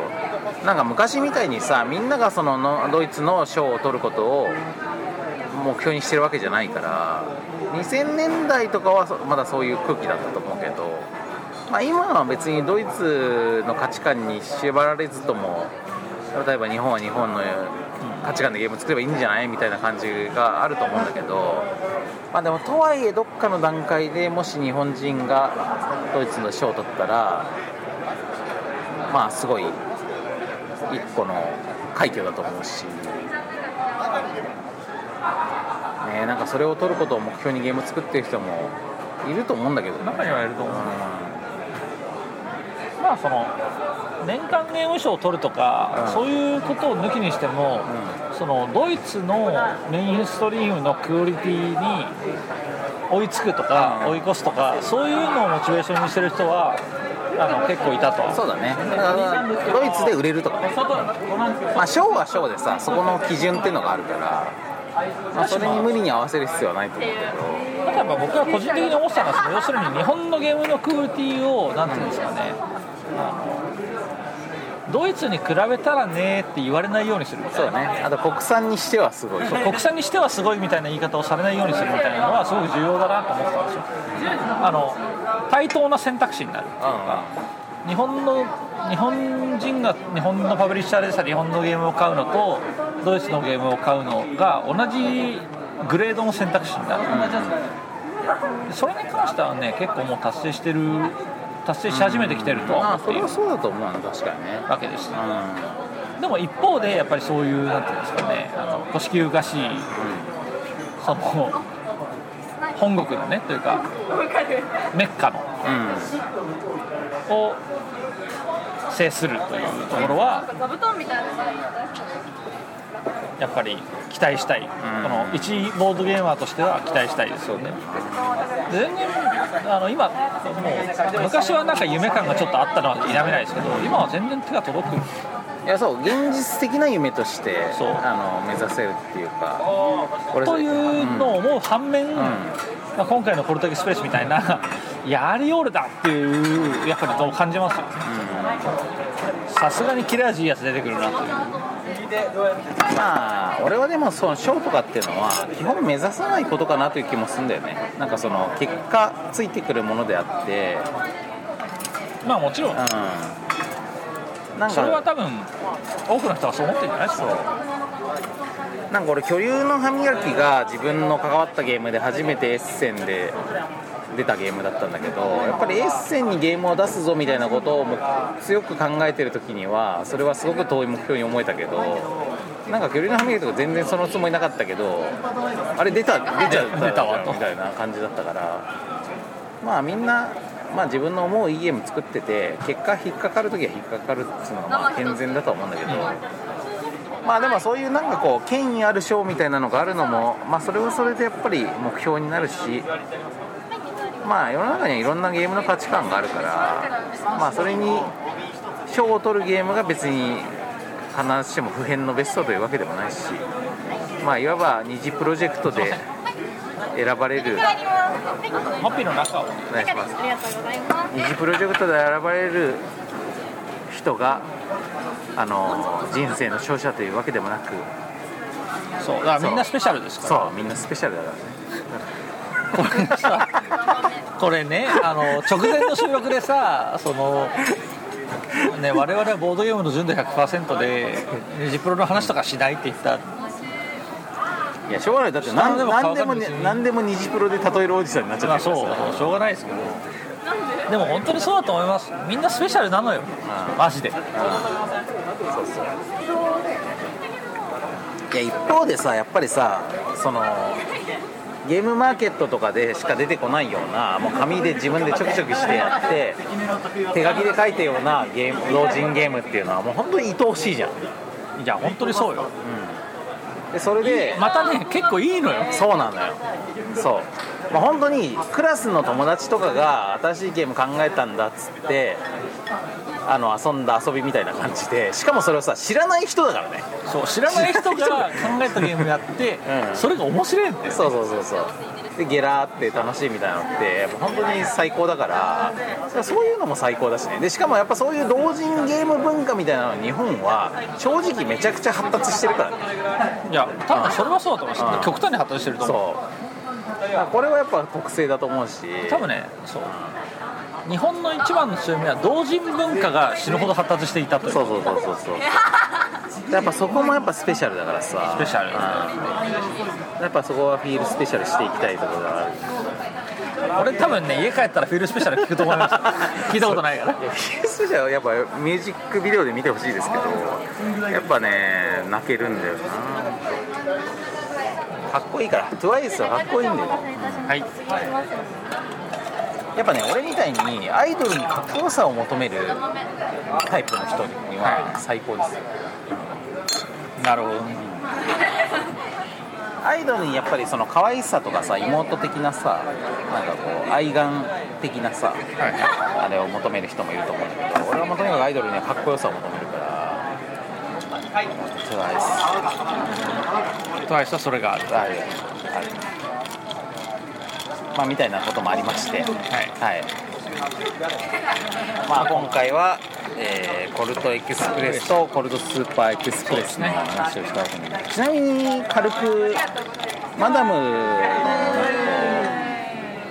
なんか昔みたいにさみんながそののドイツの賞を取ることを目標にしてるわけじゃないから2000年代とかはそまだそういう空気だったと思うけど、まあ、今は別にドイツの価値観に縛られずとも例えば日本は日本の価値観でゲーム作ればいいんじゃないみたいな感じがあると思うんだけど、まあ、でもとはいえどっかの段階でもし日本人がドイツの賞を取ったらまあすごい一個の快挙だと思うし。ね、なんかそれを取ることを目標にゲーム作ってる人もいると思うんだけど、ね、中にはいると思うまあその年間ゲーム賞を取るとか、うん。そういうことを抜きにしても、そのドイツのメインストリームのクオリティに追いつくとか、うん。追い越すとかそういうのをモチベーションにしてる人はあの結構いたと。そうだね。ドイツで売れるとかね。まあ賞は賞でさそこの基準っていうのがあるから、まあ、それに無理に合わせる必要はないと思うけど。ただやっぱ僕は個人的に思ってたのは要するに日本のゲームのクオリティをなんていうんですかね。あのドイツに比べたらねって言われないようにするみたそういな。だね。あと国産にしてはすごい。国産にしてはすごいみたいな言い方をされないようにするみたいなのはすごく重要だなと思ってたんですよ。あの対等な選択肢になるっていうか、日本の日本人が日本のパブリッシャーでさ日本のゲームを買うのとドイツのゲームを買うのが同じグレードの選択肢になる、それに関してはね結構もう達成してる達成し始めてきてると。はまあ思っているそれはそうだと思うな確かにね。わけですうでも一方でやっぱりそういうなんていうんですかねあの古式がしいその本国のねというかメッカのんうん。を制するというところはやっぱり期待したい、この一ボードゲーマーとしては期待したいですよね。で全然あの今もう昔はなんか夢感がちょっとあったのは否めないですけど今は全然手が届く。いやそう現実的な夢としてあの目指せるっていうか俺というのを思う反面、ん。まあ、今回のコルトエクスプレスみたいな (laughs) やりおるだっていうやっぱりどう感じます？よねさすがに切れ味いいやつ出てくるなというまあ俺はでもその賞とかっていうのは基本目指さないことかなという気もするんだよね。なんかその結果ついてくるものであって。まあもちろん。うん。なんそれはか多分多くの人はそう思ってるんじゃない？ですかなんか俺巨竜の歯磨きが自分の関わったゲームで初めてエッセンで出たゲームだったんだけどやっぱりエッセンにゲームを出すぞみたいなことを強く考えてる時にはそれはすごく遠い目標に思えたけどなんか巨竜の歯磨きとか全然そのつもりなかったけどあれ出た出ちゃった出たわと。みたいな感じだったからまあみんなまあ自分の思ういいゲーム作ってて結果引っかかる時は引っかかるっていうのがまあ健全だとは思うんだけどまあでもそういうなんかこう権威ある賞みたいなのがあるのもまあそれはそれでやっぱり目標になるしまあ世の中にはいろんなゲームの価値観があるからまあそれに賞を取るゲームが別に必ずしも普遍のベストというわけでもないしまあいわば二次プロジェクトで選ばれるハッピーの中をお願い。します二次プロジェクトで選ばれる人があの人生の勝者というわけでもなくそう。だからみんなスペシャルですから。そうみんなスペシャルだからね。これさこれねあの直前の収録でさそのね我々はボードゲームの純度100%でジプロの話とかしないって言った。いやしょうがない。だって何でも何でも何でも二次プロで例えるおじさんになっちゃまあってるそうから。さしょうがないですけど。で？も本当にそうだと思います。みんなスペシャルなのよ。マジで。そうそう。いや一方でさやっぱりさそのゲームマーケットとかでしか出てこないようなもう紙で自分でちょきちょきしてやって手書きで書いたようなゲーム老人ゲームっていうのはもう本当に愛おしいじゃん。いや本当にそうよ。でそれでまたね結構いいのよ。そうなのよ。そう、まあ、本当にクラスの友達とかが新しいゲーム考えたんだっつってあの遊んだ遊びみたいな感じでしかもそれをさ知らない人だからね。そう知らない人が考えたゲームやって、うん。それが面白いんだよそうそうそうそう。でゲラーって楽しいみたいなのって本当に最高だからそういうのも最高だしね。でしかもやっぱそういう同人ゲーム文化みたいなの日本は正直めちゃくちゃ発達してるからね。いや多分それはそうだと思います、うん。極端に発達してると思うこれはやっぱ特性だと思うし。多分ねそう。日本の一番の強みは同人文化が死ぬほど発達していたという。そうそうそうそうそう。(laughs) やっぱそこもやっぱスペシャルだからさ。スペシャル。うん。やっぱそこはフィールスペシャルしていきたいところがある。俺多分ね家帰ったらフィールスペシャル聞くと思います。(laughs) 聞いたことないから。フィールスペシャルはやっぱミュージックビデオで見てほしいですけどやっぱね泣けるんだよなかっこいいから。TWICE はかっこいいんだよ。はい。やっぱね俺みたいにアイドルにかっこよさを求めるタイプの人には最高です。よなるほど。ねアイドルにやっぱりその可愛さとかさ妹的なさなんかこう愛玩的なさ、あれを求める人もいると思うんだけど俺はもうとにかくアイドルにはかっこよさを求めるトゥワイストワイスはそれがあるあるあるまあみたいなこともありましてはい。はい。まあ今回は、えーコルトエクスプレスとコルトスーパーエクスプレスの話をしたわけにちなみに軽くマダムの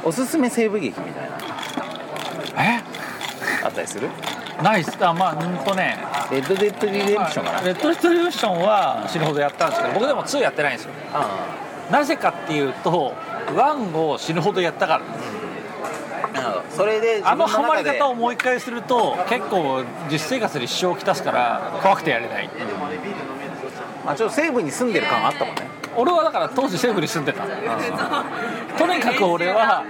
おすすめ西部劇みたいな。え？あかったりする？ナイス。あまあうんとね。レッドデッドリデンプションかな。レッド・デッド・リデンプションは死ぬほどやったんですけど僕でも2やってないんですよ。あなぜかっていうと1を死ぬほどやったから。それであのハマり方をもう一回すると結構実生活に支障をきたすから怖くてやれない。まあ、ちょっと西部に住んでる感あったもんね俺はだから当時西部に住んでた。とにかく俺は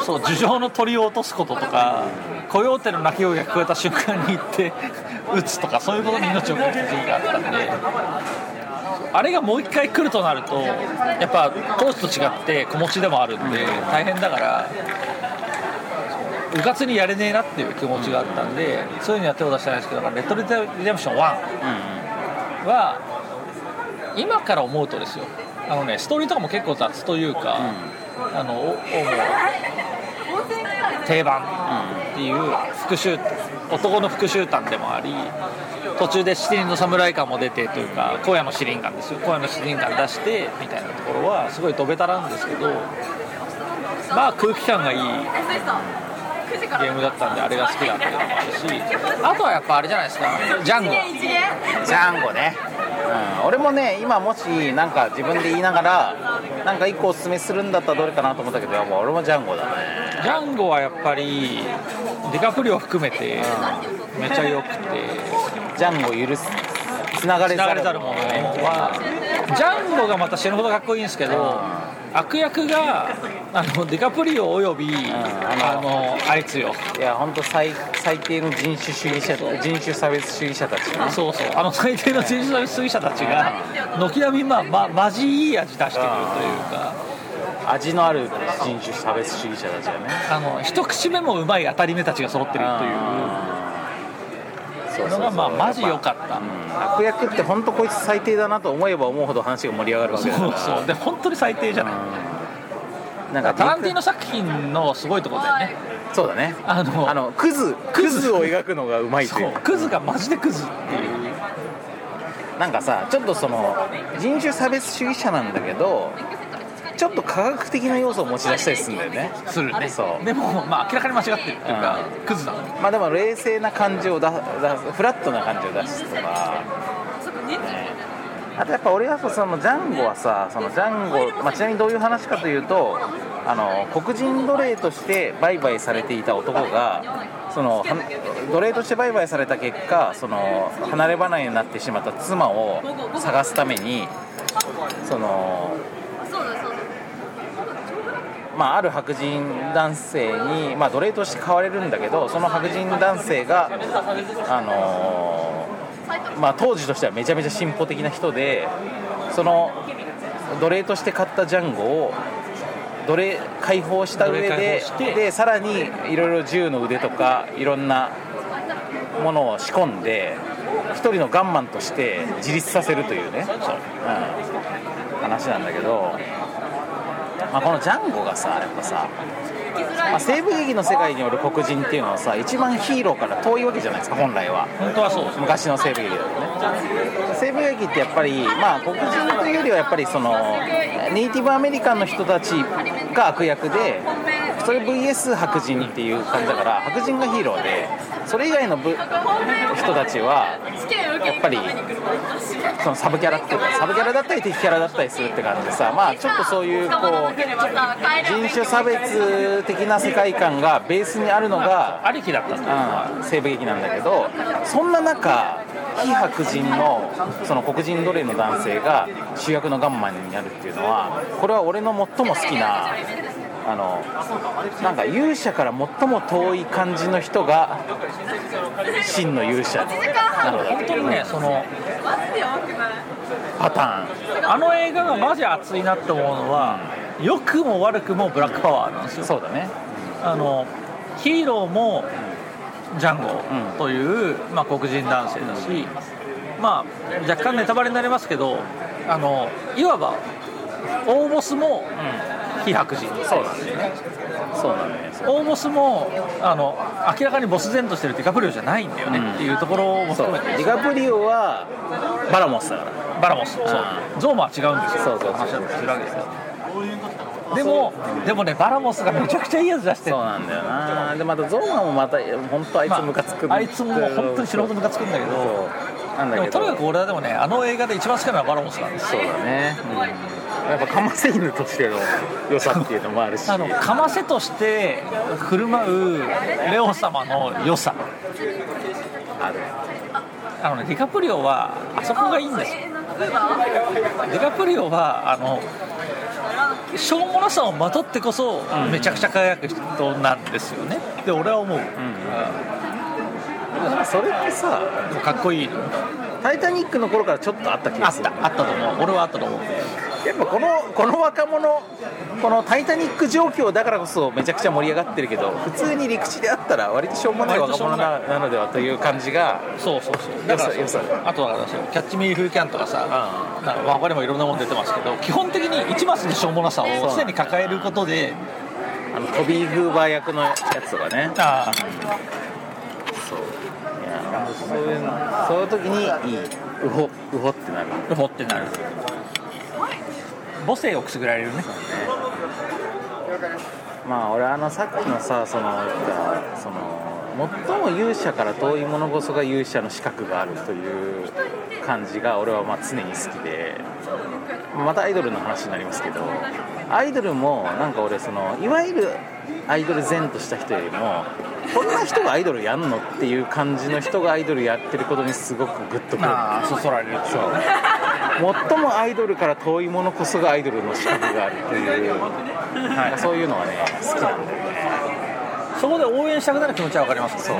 そう樹上の鳥を落とすこととかコヨーテの鳴き声が聞こえた瞬間に行って撃つとかそういうことに命を懸ける時期があったんで。あれがもう一回来るとなるとやっぱ当時と違って子持ちでもあるんで大変だからうかつにやれねえなっていう気持ちがあったんでそういうのや手を出したんですけどレッド・リデンプション1は今から思うとですよ。あのねストーリーとかも結構雑というか、あのおおもう定番っていう復讐男の復讐譚でもあり途中で七人の侍感も出てというか荒野の司令官ですよ。荒野の司令官出してみたいなところはすごいドベタなんですけどまあ空気感がいいゲームだったんであれが好きだっていうのもあるし。あとはやっぱあれじゃないですか。ジャンゴ。ジャンゴね、うん、俺もね今もしなんか自分で言いながらなんか一個おすすめするんだったらどれかなと思ったけどやっぱ俺もジャンゴだね。ジャンゴはやっぱりデカプリオ含めてめちゃ良くて。ジャンゴ許す。つながれざるものはジャンゴがまた死ぬほどかっこいいんですけど悪役があのデカプリオおよびあのあいつよ。いや本当最最低の人種主義者人種差別主義者たち。ねそうそう。あの最低の人種差別主義者たちが軒並みまあまマジいい味出してくるというか。味のある人種差別主義者たちがね。あの一口目もうまい当たり目たちが揃ってるというのがまあマジ良かった。うん悪役って本当こいつ最低だなと思えば思うほど話が盛り上がるわけだから。そうそう。で本当に最低じゃない。なんかタランティーノ作品のすごいところだよね。そうだね。あのあのクズクズ。を描くのがうまいとそいう。う。クズがマジでクズっていう。なんかさちょっとその人種差別主義者なんだけどちょっと科学的な要素を持ち出したりするんだよね。するね。そう。でもまあ明らかに間違ってるっていうか、クズなのまあでも冷静な感じを出出すフラットな感じを出すとか。あとやっぱ俺はそのジャンゴはさそのジャンゴ、まあ、ちなみにどういう話かというとあの黒人奴隷として売買されていた男がそのは奴隷として売買された結果その離れ離れになってしまった妻を探すためにそのまあ、ある白人男性に、まあ、奴隷として買われるんだけどその白人男性が、あのーまあ、当時としてはめちゃめちゃ進歩的な人でその奴隷として買ったジャンゴを奴隷解放した上ででさらにいろいろ銃の腕とかいろんなものを仕込んで一人のガンマンとして自立させるというね、うん、話なんだけど。まあ、このジャンゴがさやっぱさ、まあ、西部劇の世界におる黒人っていうのはさ一番ヒーローから遠いわけじゃないですか本来は。本当はそうです昔の西部劇だとね。西部劇ってやっぱりまあ黒人というよりはやっぱりそのネイティブアメリカンの人たちが悪役でそれ VS 白人っていう感じだから白人がヒーローでそれ以外の部人たちはやっぱりそのサブキャラっていうかサブキャラだったり敵キャラだったりするって感じでさまあちょっとそういうこう人種差別的な世界観がベースにあるのが、ありきだったうん、西部劇なんだけどそんな中非白人のその黒人奴隷の男性が主役のガンマンになるっていうのはこれは俺の最も好きなあのなんか勇者から最も遠い感じの人が真の勇者。なのだ本当にねそのパターン。あの映画がマジ熱いなって思うのは良くも悪くもブラックパワーなんですよ。そうだね。あのヒーローもジャンゴうん。という、まあ、黒人男性だし、まあ、若干ネタバレになりますけどあのいわば大ボスも非白人そうなんだよね。そうなんだよね大ボスもあの明らかにボス然としてるディカプリオじゃないんだよね、うん。っていうところもそう含めてディカプリオはバラモスだから。バラモス。そう。ゾーマは違うんですよ。そうそうそう。話だったりするわけでもでもねバラモスがめちゃくちゃいいやつ出してる。そうなんだよな。でまたゾーマもまた本当あいつムカつくまああいつも本当に素人ムカつくんだけど。そうなんだけど。とにかく俺はでもねあの映画で一番好きなのはバラモスなんですそうだね、うん。やっぱかませ犬としての良さっていうのもあるし。あのかませとして振る舞うレオ様の良さ。ある。あのねディカプリオはあそこがいいんですよ。ディカプリオはあのしょうもなさをまとってこそめちゃくちゃ輝く人なんですよね。で俺は思う、でもそれってさかっこいい「タイタニック」の頃からちょっとあった気あっがする。たあったと思う。俺はあったと思う。やっぱこのこの若者この「タイタニック」状況だからこそめちゃくちゃ盛り上がってるけど普通に陸地であったら割としょうもない若者ななのではという感じがそうそうそう。だからあとだからそうキャッチミーフーキャンとかさ、なんか他にもいろんなもの出てますけど基本的に一マスのしょうもなさを常に抱えることであのトビー・グーバー役のやつとかね。あ。そうそういうのそういう時にいいうほうほってなる。あほってなる。母性をくすぐられるね。まあ俺あのさっきのさその言ったその最も勇者から遠いものこそが勇者の資格があるという感じが俺はまあ常に好きで。またアイドルの話になりますけどアイドルもなんか俺そのいわゆるアイドル前とした人よりもこんな人がアイドルやんのっていう感じの人がアイドルやってることにすごくグッとくる。まあそそられるそう。最もアイドルから遠いものこそがアイドルの資格があるという、はい、そういうのはね好きなんだよね。そこで応援したくなる気持ちは分かりますそう。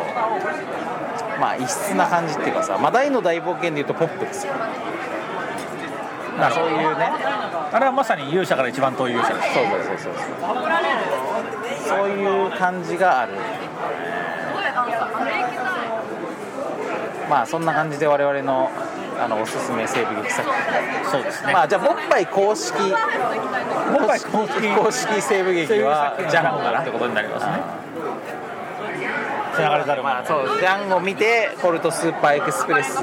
まあ異質な感じっていうかさ、まあ、大の大冒険でいうとポップですよ。まあそういうねあれはまさに勇者から一番遠い勇者です。そうそうそうそう。そういう感じがある。まあそんな感じで我々のあのおすすめ西部劇作品。そうですね。まあじゃあボッパイ公式ボッパイ公式公式西部劇はジャンゴかな？ってことになりますね。つながれざるまあそうジャンゴ見てコルトスーパーエクスプレスと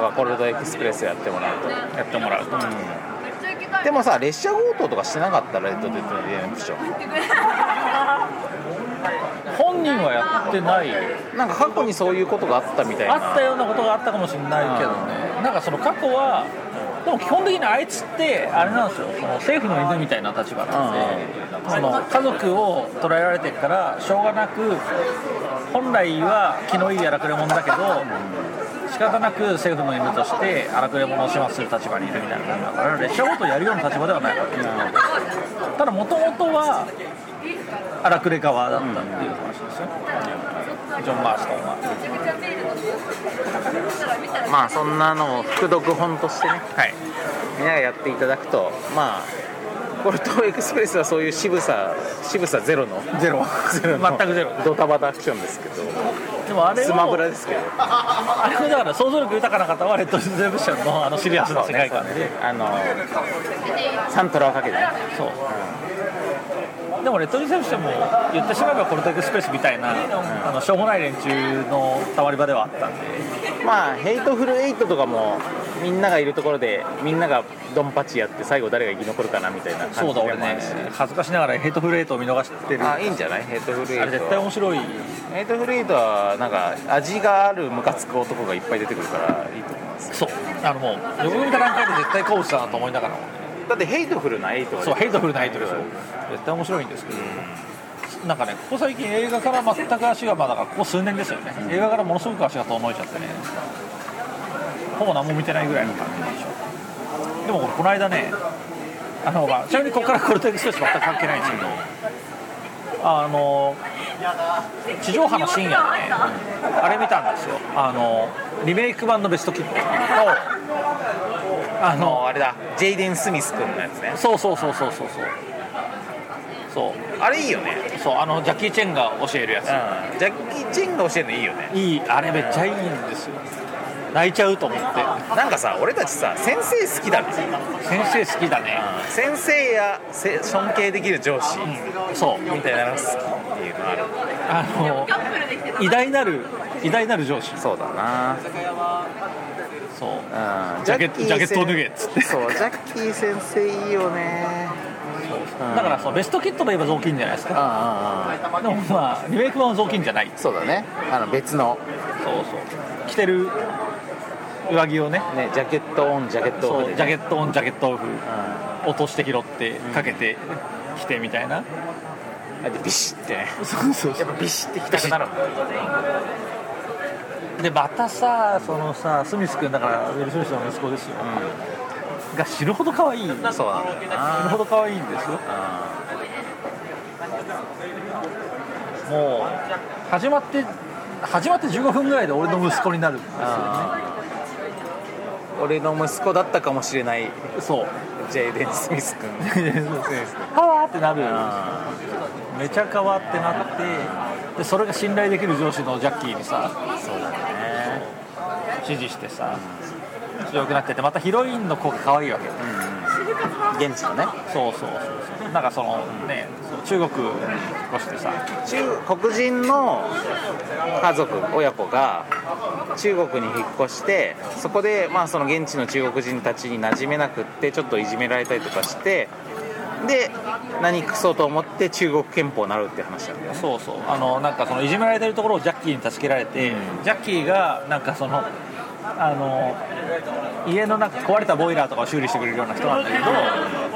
かコルトエクスプレスやってもらうと。やってもらうと、でもさ列車強盗とかしてなかったらレッド・デッド・リデンプション本人はやってないなんか過去にそういうことがあったみたいな。あったようなことがあったかもしれないけどね。なんかその過去はでも基本的にあいつってあれなんですよ。その政府の犬みたいな立場なんでその家族を捉えられてるからしょうがなく本来は気のいい荒くれ者だけど仕方なく政府の犬として荒くれ者を始末する立場にいるみたいな感じだから列車ごとやるような立場ではないわけですただもともとは荒くれ側だったっていう話ですよ、ジョン・マーストンは。まあそんなのを副読本としてね。はい。みんながやっていただくとまあコルトエクスプレスはそういう渋さ渋さゼロのゼロ。ゼロ。(laughs) の全くゼロ。ドタバタアクションですけどでもあれをスマブラですけど。あれをだから想像力豊かな方はレッド・リデンプションのあのシリアスな世界観で。あのサントラをかけてね。そうでもレッド・リデンプションも言ってしまえばコルトエクスプレスみたいな、あのしょうもない連中のたまり場ではあったんで。まあヘイトフルエイトとかもみんながいるところでみんながドンパチやって最後誰が生き残るかなみたいな感じそうだ俺ね。恥ずかしながらヘイトフルエイトを見逃してる。あいいんじゃないヘイトフルエイトあれ絶対面白いヘイトフルエイトはなんか味があるムカつく男がいっぱい出てくるからいいと思います。そう。あのもうよく見た段階で絶対好物だなと思いながらもだってヘイトフルなエイトはそうヘイトフルなヘイトですよ。絶対面白いんですけど、なんかねここ最近映画から全く足がまあだからここ数年ですよね、映画からものすごく足が遠のいちゃってね。ほぼ何も見てないぐらいの感じでしょでもこの間ねあの、まあ、ちなみにここからコルテエクスプレス全く関係ないんですけど。あの地上波の深夜でねあれ見たんですよ。あのリメイク版のベストキッドああのあれだ。ジェイデン・スミス君のやつね。そうそうそうそうそうそう。そう。あれいいよね。そうあのジャッキー・チェンが教えるやつ、うん。ジャッキー・チェンが教えるのいいよね。いいあれめっちゃいいんですよ。泣いちゃうと思って。なんかさ俺たちさ先生好きだね。先生好きだね、先生やせ尊敬できる上司。そう。みたいなのが好きっていうのある。あの偉大なる偉大なる上司。そうだなそう。うん。ジャケットジャケットを脱げっつって。そうジャッキー先生いいよね。うん。だからそのベストキットといえば雑巾じゃないですか。でもまあリメイク版は雑巾じゃない。そうだね。あの別の。そうそう。着てる上着をね。ねジャケットオンジャケットオそうフでジャケットオンジャケットオフ。うん。落として拾ってかけて着てみたいな、あでビシッてね。そうそうやっぱビシッてきたくなる。もんでまたさそのさスミス君だからウィル・スミスの息子ですよ、が死ぬほど可愛い。死ぬうんそうなんだよな。ほど可愛いんですよ。もう始まって始まって15分ぐらいで俺の息子になるんですよね。俺の息子だったかもしれない。そう。ジェイデン・スミス君。(laughs) はわーってなる。あめちゃ変わってなってでそれが信頼できる上司のジャッキーにさそう。だね指示してさ強くなっててまたヒロインの子が可愛いわけよ。現地のね。そうそうそうそう。なんかそのね中国に引っ越してさ。中黒人の家族親子が中国に引っ越してそこでまあその現地の中国人たちに馴染めなくってちょっといじめられたりとかしてで何くそうと思って中国憲法になるって話なんだよね。そうそう。あのなんかそのいじめられてるところをジャッキーに助けられて、うん。ジャッキーがなんかそのあの家の中壊れたボイラーとかを修理してくれるような人なんだけど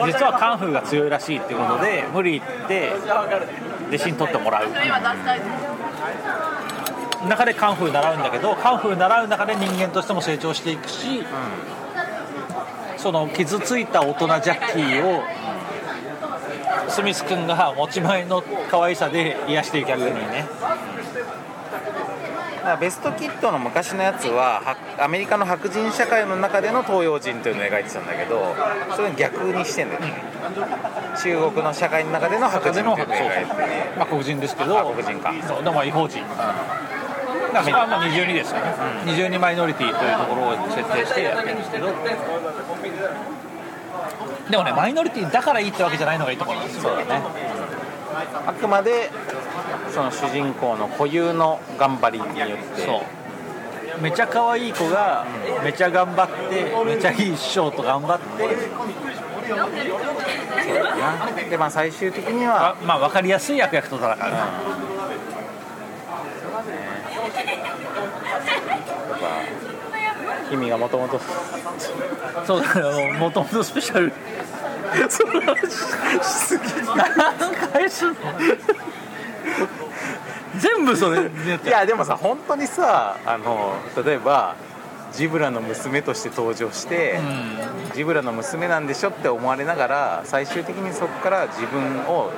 実はカンフーが強いらしいっていうことで無理言って弟子に取ってもらう。中でカンフー習うんだけどカンフー習う中で人間としても成長していくし、その傷ついた大人ジャッキーをスミス君が持ち前の可愛さで癒していく逆にね。らベストキットの昔のやつははアメリカの白人社会の中での東洋人というのを描いてたんだけどそれを逆にしてんだよね。中国の社会の中での白人の描いてねまあ、黒人ですけど。あ黒人か。そう。でも違法人。だからそれはまあ二重にですよね、二重にマイノリティというところを設定してやってるんですけど。でもねマイノリティだからいいってわけじゃないのがいいところなんですよ。そうだね。あくまでその主人公の固有の頑張りによって。そう。めちゃ可愛い子がめちゃ頑張ってめちゃいい師匠と頑張って。でまあ最終的には。あまあ分かりやすい役々と戦う、君がもともとそうだからもともとスペシャル。(laughs) その話しすぎ (laughs) 何回すんの？全部それいやでもさ本当にさあの例えばジブラの娘として登場して、ジブラの娘なんでしょって思われながら最終的にそこから自分を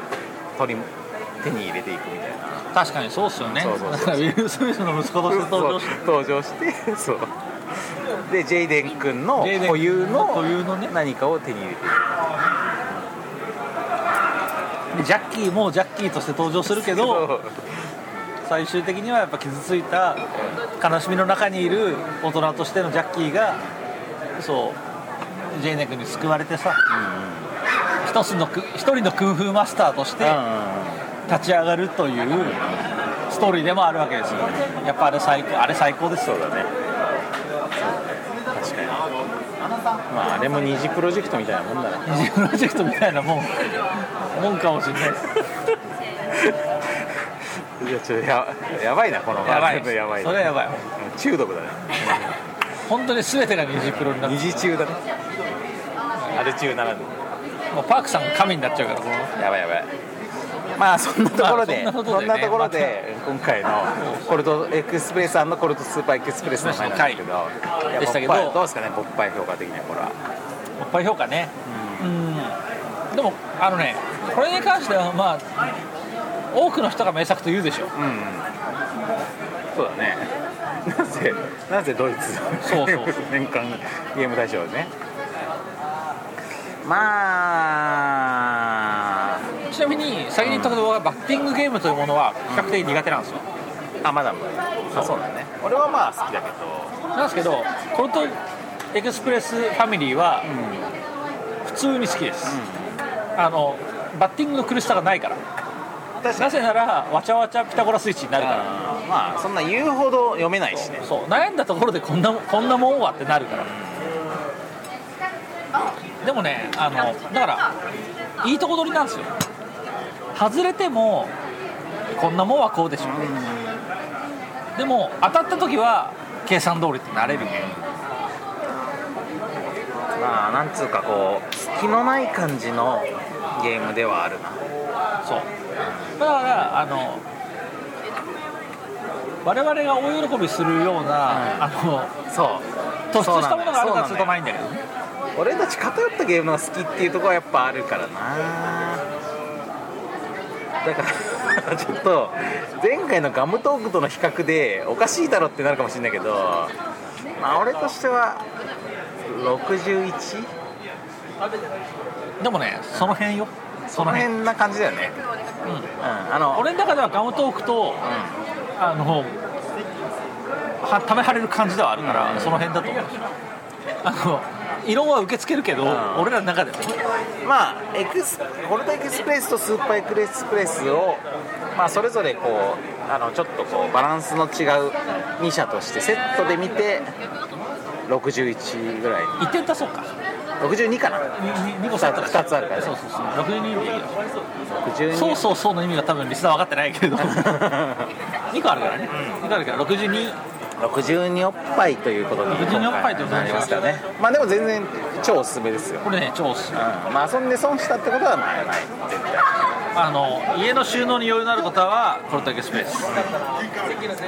取り手に入れていくみたいな。確かにそうっすよね。そうそうそうウィル・スミスの息子として登場してそう。登場してそうでジェイデン君の固有の何かを手に入れていく。でジャッキーもジャッキーとして登場するけど最終的にはやっぱ傷ついた悲しみの中にいる大人としてのジャッキーがそうジェイネ君に救われてさ、一つのく一人のクンフーマスターとして立ち上がるというストーリーでもあるわけですよやっぱあれ最高あれ最高ですよ。そうだね。確かに。まああれも二次プロジェクトみたいなもんだね。二次プロジェクトみたいなもんもんかもしれない。ですいやちょややばいなこのやばい。やばい。それはやばい。うん中毒だね。本当に全てが二次プロになって二次中だねアル中ならぬ。もうパークさんが神になっちゃうからこのやばいやばい。まあそんなところで、まあそんなこところで今回のコルトエクスプレスコルトスーパーエクスプレスの回なんですけどい。やでしたけど。どうですかねおっぱい評価的にはこれは。おっぱい評価ね。うん。でもあのねこれに関してはまあ多くの人が名作と言うでしょ。うんそうだね。(laughs) なぜなぜドイツそうそう年間ゲーム大賞ね。まあ。ちなみに先に言ったけどバッティングゲームというものは比較的苦手なんですよ。あまだあそうだね。俺はまあ好きだけど。なんですけどコルトエクスプレスファミリーは普通に好きです、あのバッティングの苦しさがないから。確なぜならわちゃわちゃピタゴラスイッチになるから。まあそんな言うほど読めないしね。そう。悩んだところでこんなこんなもんはってなるから。でもねあのだからいいとこ取りなんですよ。外れてもこんなもんはこうでしょ、でも当たった時は計算通りってなれる。まあなんつうかこう隙のない感じのゲームではあるな。そうだからあの我々が大喜びするような、あのそう。突出したものがあるかするとないんだけどね俺たち偏ったゲームが好きっていうところはやっぱあるからな。だからちょっと前回のガムトークとの比較でおかしいだろってなるかもしれないけどまあ俺としては 61? でもねその辺よその辺な感じだよね。うん。うん。あの俺の中ではガムトークとうあのはためはれる感じではあるから、うん。その辺だと思う。あの異論は受け付けるけど、ん。俺らの中ではまあエクスホルトエクスプレスとスーパーエクスプレスをまあそれぞれこうあのちょっとこうバランスの違う2社としてセットで見て61ぐらい。1点足そうか62かな。2個差あったら二つあるから。ねそうそうそう。62でいいよ62そうそうそうの意味が多分リスナー分かってないけど。(laughs) 2個あるからね、2個あるから62 62おっぱいということに62おっぱいということになりますからね。まあでも全然超おすすめですよ、これね超おすすめ。うん、まあ遊んで損したってことはないない絶対あの家の収納に余裕のある方はコルトエクスプレス。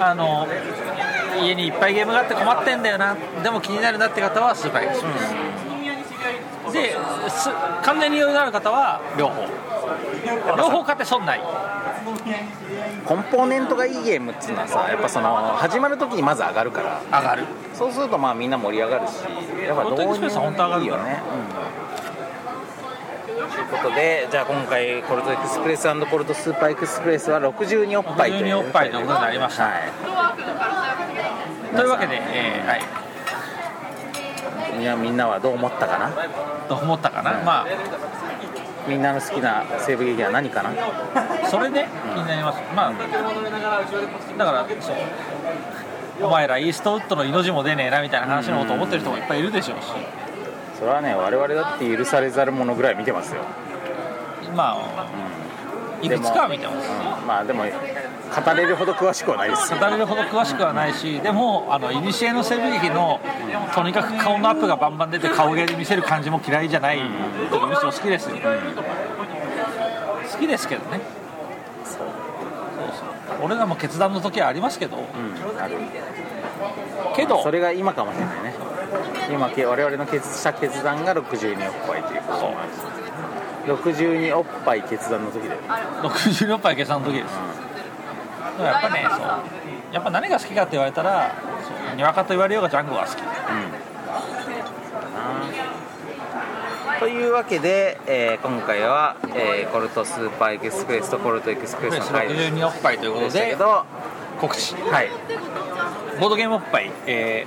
あの家にいっぱいゲームがあって困ってんだよな。でも気になるなって方はスーパーエクスプレス、です完全に余裕のある方は両方。両方買って損ない。コンポーネントがいいゲームっていうのはさやっぱその始まる時にまず上がるから。上がる。そうするとまあみんな盛り上がるしやっぱコルトエクスプレスは本当上がるから。いいよね、うん、ということでじゃあ今回コルトエクスプレスコルトスーパーエクスプレスは62おっぱいという62おっぱいということになりました。はい。というわけで、えーはいいやみんなはどう思ったかな？と思ったかな、まみんなの好きな西部劇は何かな？あそれで気になります、まあ。だからそう。お前らイーストウッドの命も出ねえなみたいな話のこと思ってる人もいっぱいいるでしょうし、それはね我々だって許されざるものぐらい見てますよ、まあいくつかは見てます。うん、まあでも語れるほど詳しくはないです。よ語れるほど詳しくはないしでもあのイニシエの西部劇のとにかく顔のアップがバンバン出て顔芸で見せる感じも嫌いじゃない、むしろ好きですよ、好きですけどね。そうそう。俺らも決断の時はありますけど。うんある。けどそれが今かもしれないね。今け我々の決した決断が62おっぱいということもある62おっぱい決断の時だよ、66杯決算の時です。だからやっぱねそう。やっぱ何が好きかって言われたらにわかと言われようがジャンゴが好き。うん。というわけで、えー今回は、えーコルトスーパーエクスプレスとコルトエクスプレスの回で62おっぱいということで告知。はい。ボードゲームおっぱい、え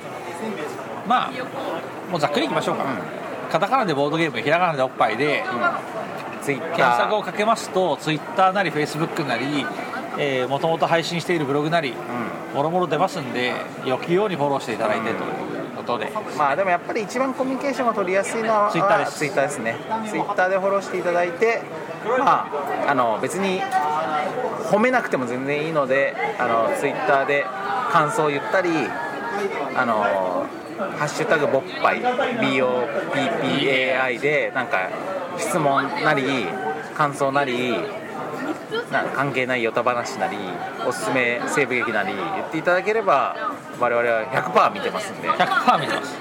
ーまあもうざっくりいきましょうか、カタカナでボードゲームひらがなでおっぱいで、ツイッタ検索をーかけますとツイッターなりフェイスブックなりもともと配信しているブログなりもろもろ出ますんでよきようにフォローしていただいてということで、まあでもやっぱり一番コミュニケーションが取りやすいのはツイッターです。ツイッターですね。ツイッターでフォローしていただいてまああの別に褒めなくても全然いいのであのツイッターで感想を言ったりあのハッシュタグボッパイ BOPPAI でなんか質問なり感想なりな関係ないヨタ話なりおすすめ西部劇なり言っていただければ我々は100%見てますんで。100%見てます。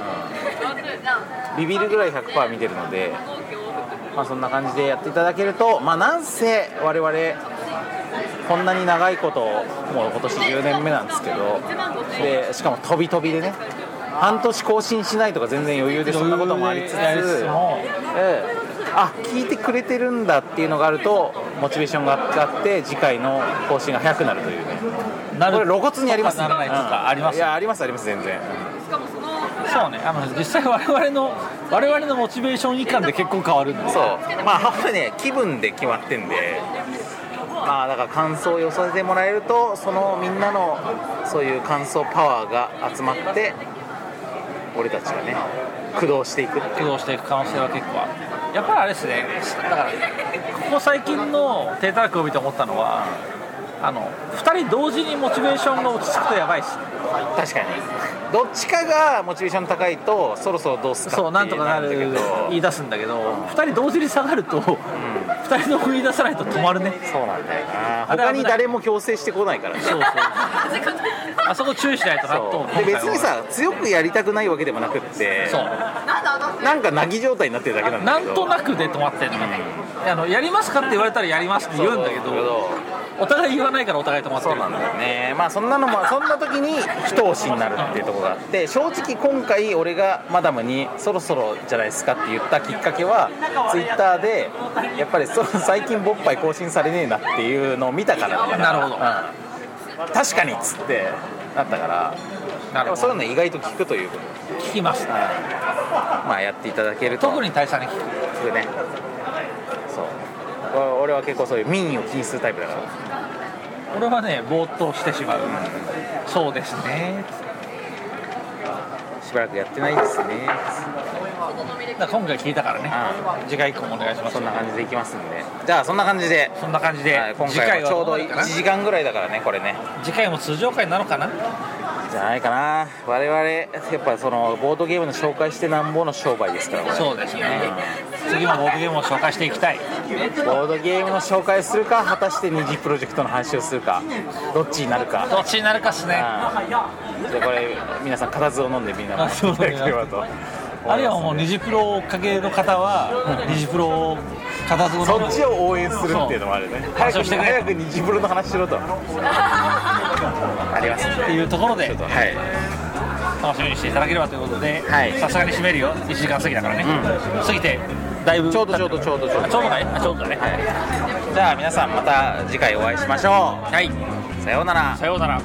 ビビるぐらい100%見てるので、まあ、そんな感じでやっていただけると、まあ、なんせ我々こんなに長いこともう今年10年目なんですけどでしかも飛び飛びでね半年更新しないとか全然余裕でそんなこともありつつ。ええ。あ聞いてくれてるんだっていうのがあるとモチベーションが上がって次回の更新が早くなるという。ねなこれ露骨にありますならないとかあります？いやありますあります全然。そうねあの実際我々の我々のモチベーション以下で結構変わるんで。すそう。まあやっぱりね気分で決まってんで。まあだから感想を寄せてもらえるとそのみんなのそういう感想パワーが集まって俺たちがね駆動していく駆動していく可能性は結構ある。やっぱりあれですね。だからここ最近の低たらくを見て思ったのはあの2人同時にモチベーションが落ち着くとやばいっすね。確かに。どっちかがモチベーション高いとそろそろどうすかそうなんとかなる言い出すんだけど2人同時に下がると2人の踏み出さないと止まるね。そうなんだよな。他に誰も強制してこないからね。そうそう。あそこ注意しないとなとそう。で別にさ強くやりたくないわけでもなくって。そう。なんか凪状態になってるだけなんだなけどんとなくで止まってるのがねあのやりますかって言われたらやりますって言うんだけどお互い言わないからお互い止まってる。そうなんだよね。まあそんなのもそんな時に一押しになるっていうところがあって正直今回俺がマダムにそろそろじゃないですかって言ったきっかけはツイッターでやっぱりそ最近ボッパイ更新されねえなっていうのを見たからなるほど。うん。確かにっつってなったから。なるほど。そういうの意外と聞くということで。聞きますねまあやっていただけると。特に大佐に聞く。聞くね俺俺は結構そういう民意を気にするタイプだから。俺はねぼーっとしてしまう。そうですね。しばらくやってないですね。だから今回聞いたからね。次回以降もお願いします。そんな感じでいきますんで。じゃあそんな感じで。そんな感じで、はい今次回はちょうど1どうなるかな。時間ぐらいだからねこれね。次回も通常回なのかなじゃないかな。我々やっぱそのボードゲームの紹介してなんぼの商売ですからそうですね。次もボードゲームを紹介していきたい。ボードゲームの紹介をするか果たして二次プロジェクトの話をするかどっちになるか。どっちになるかっすね。うん。じゃあこれ皆さん固唾を飲んでみんなも。いただければとあるいはもう二次プロかけの方は二次プロを片付けそっちを応援するっていうのもあるね。早く早く二次プロの話しろと。(laughs) ありますっていうところではい。楽しみにしていただければということではい。さすがに締めるよ。1時間過ぎだからね、過ぎてだいぶちょうどちょうどちょうどちょうど。あちょうどかいあちょうどだね。はい。じゃあ皆さんまた次回お会いしましょはい、うさようなら。さようなら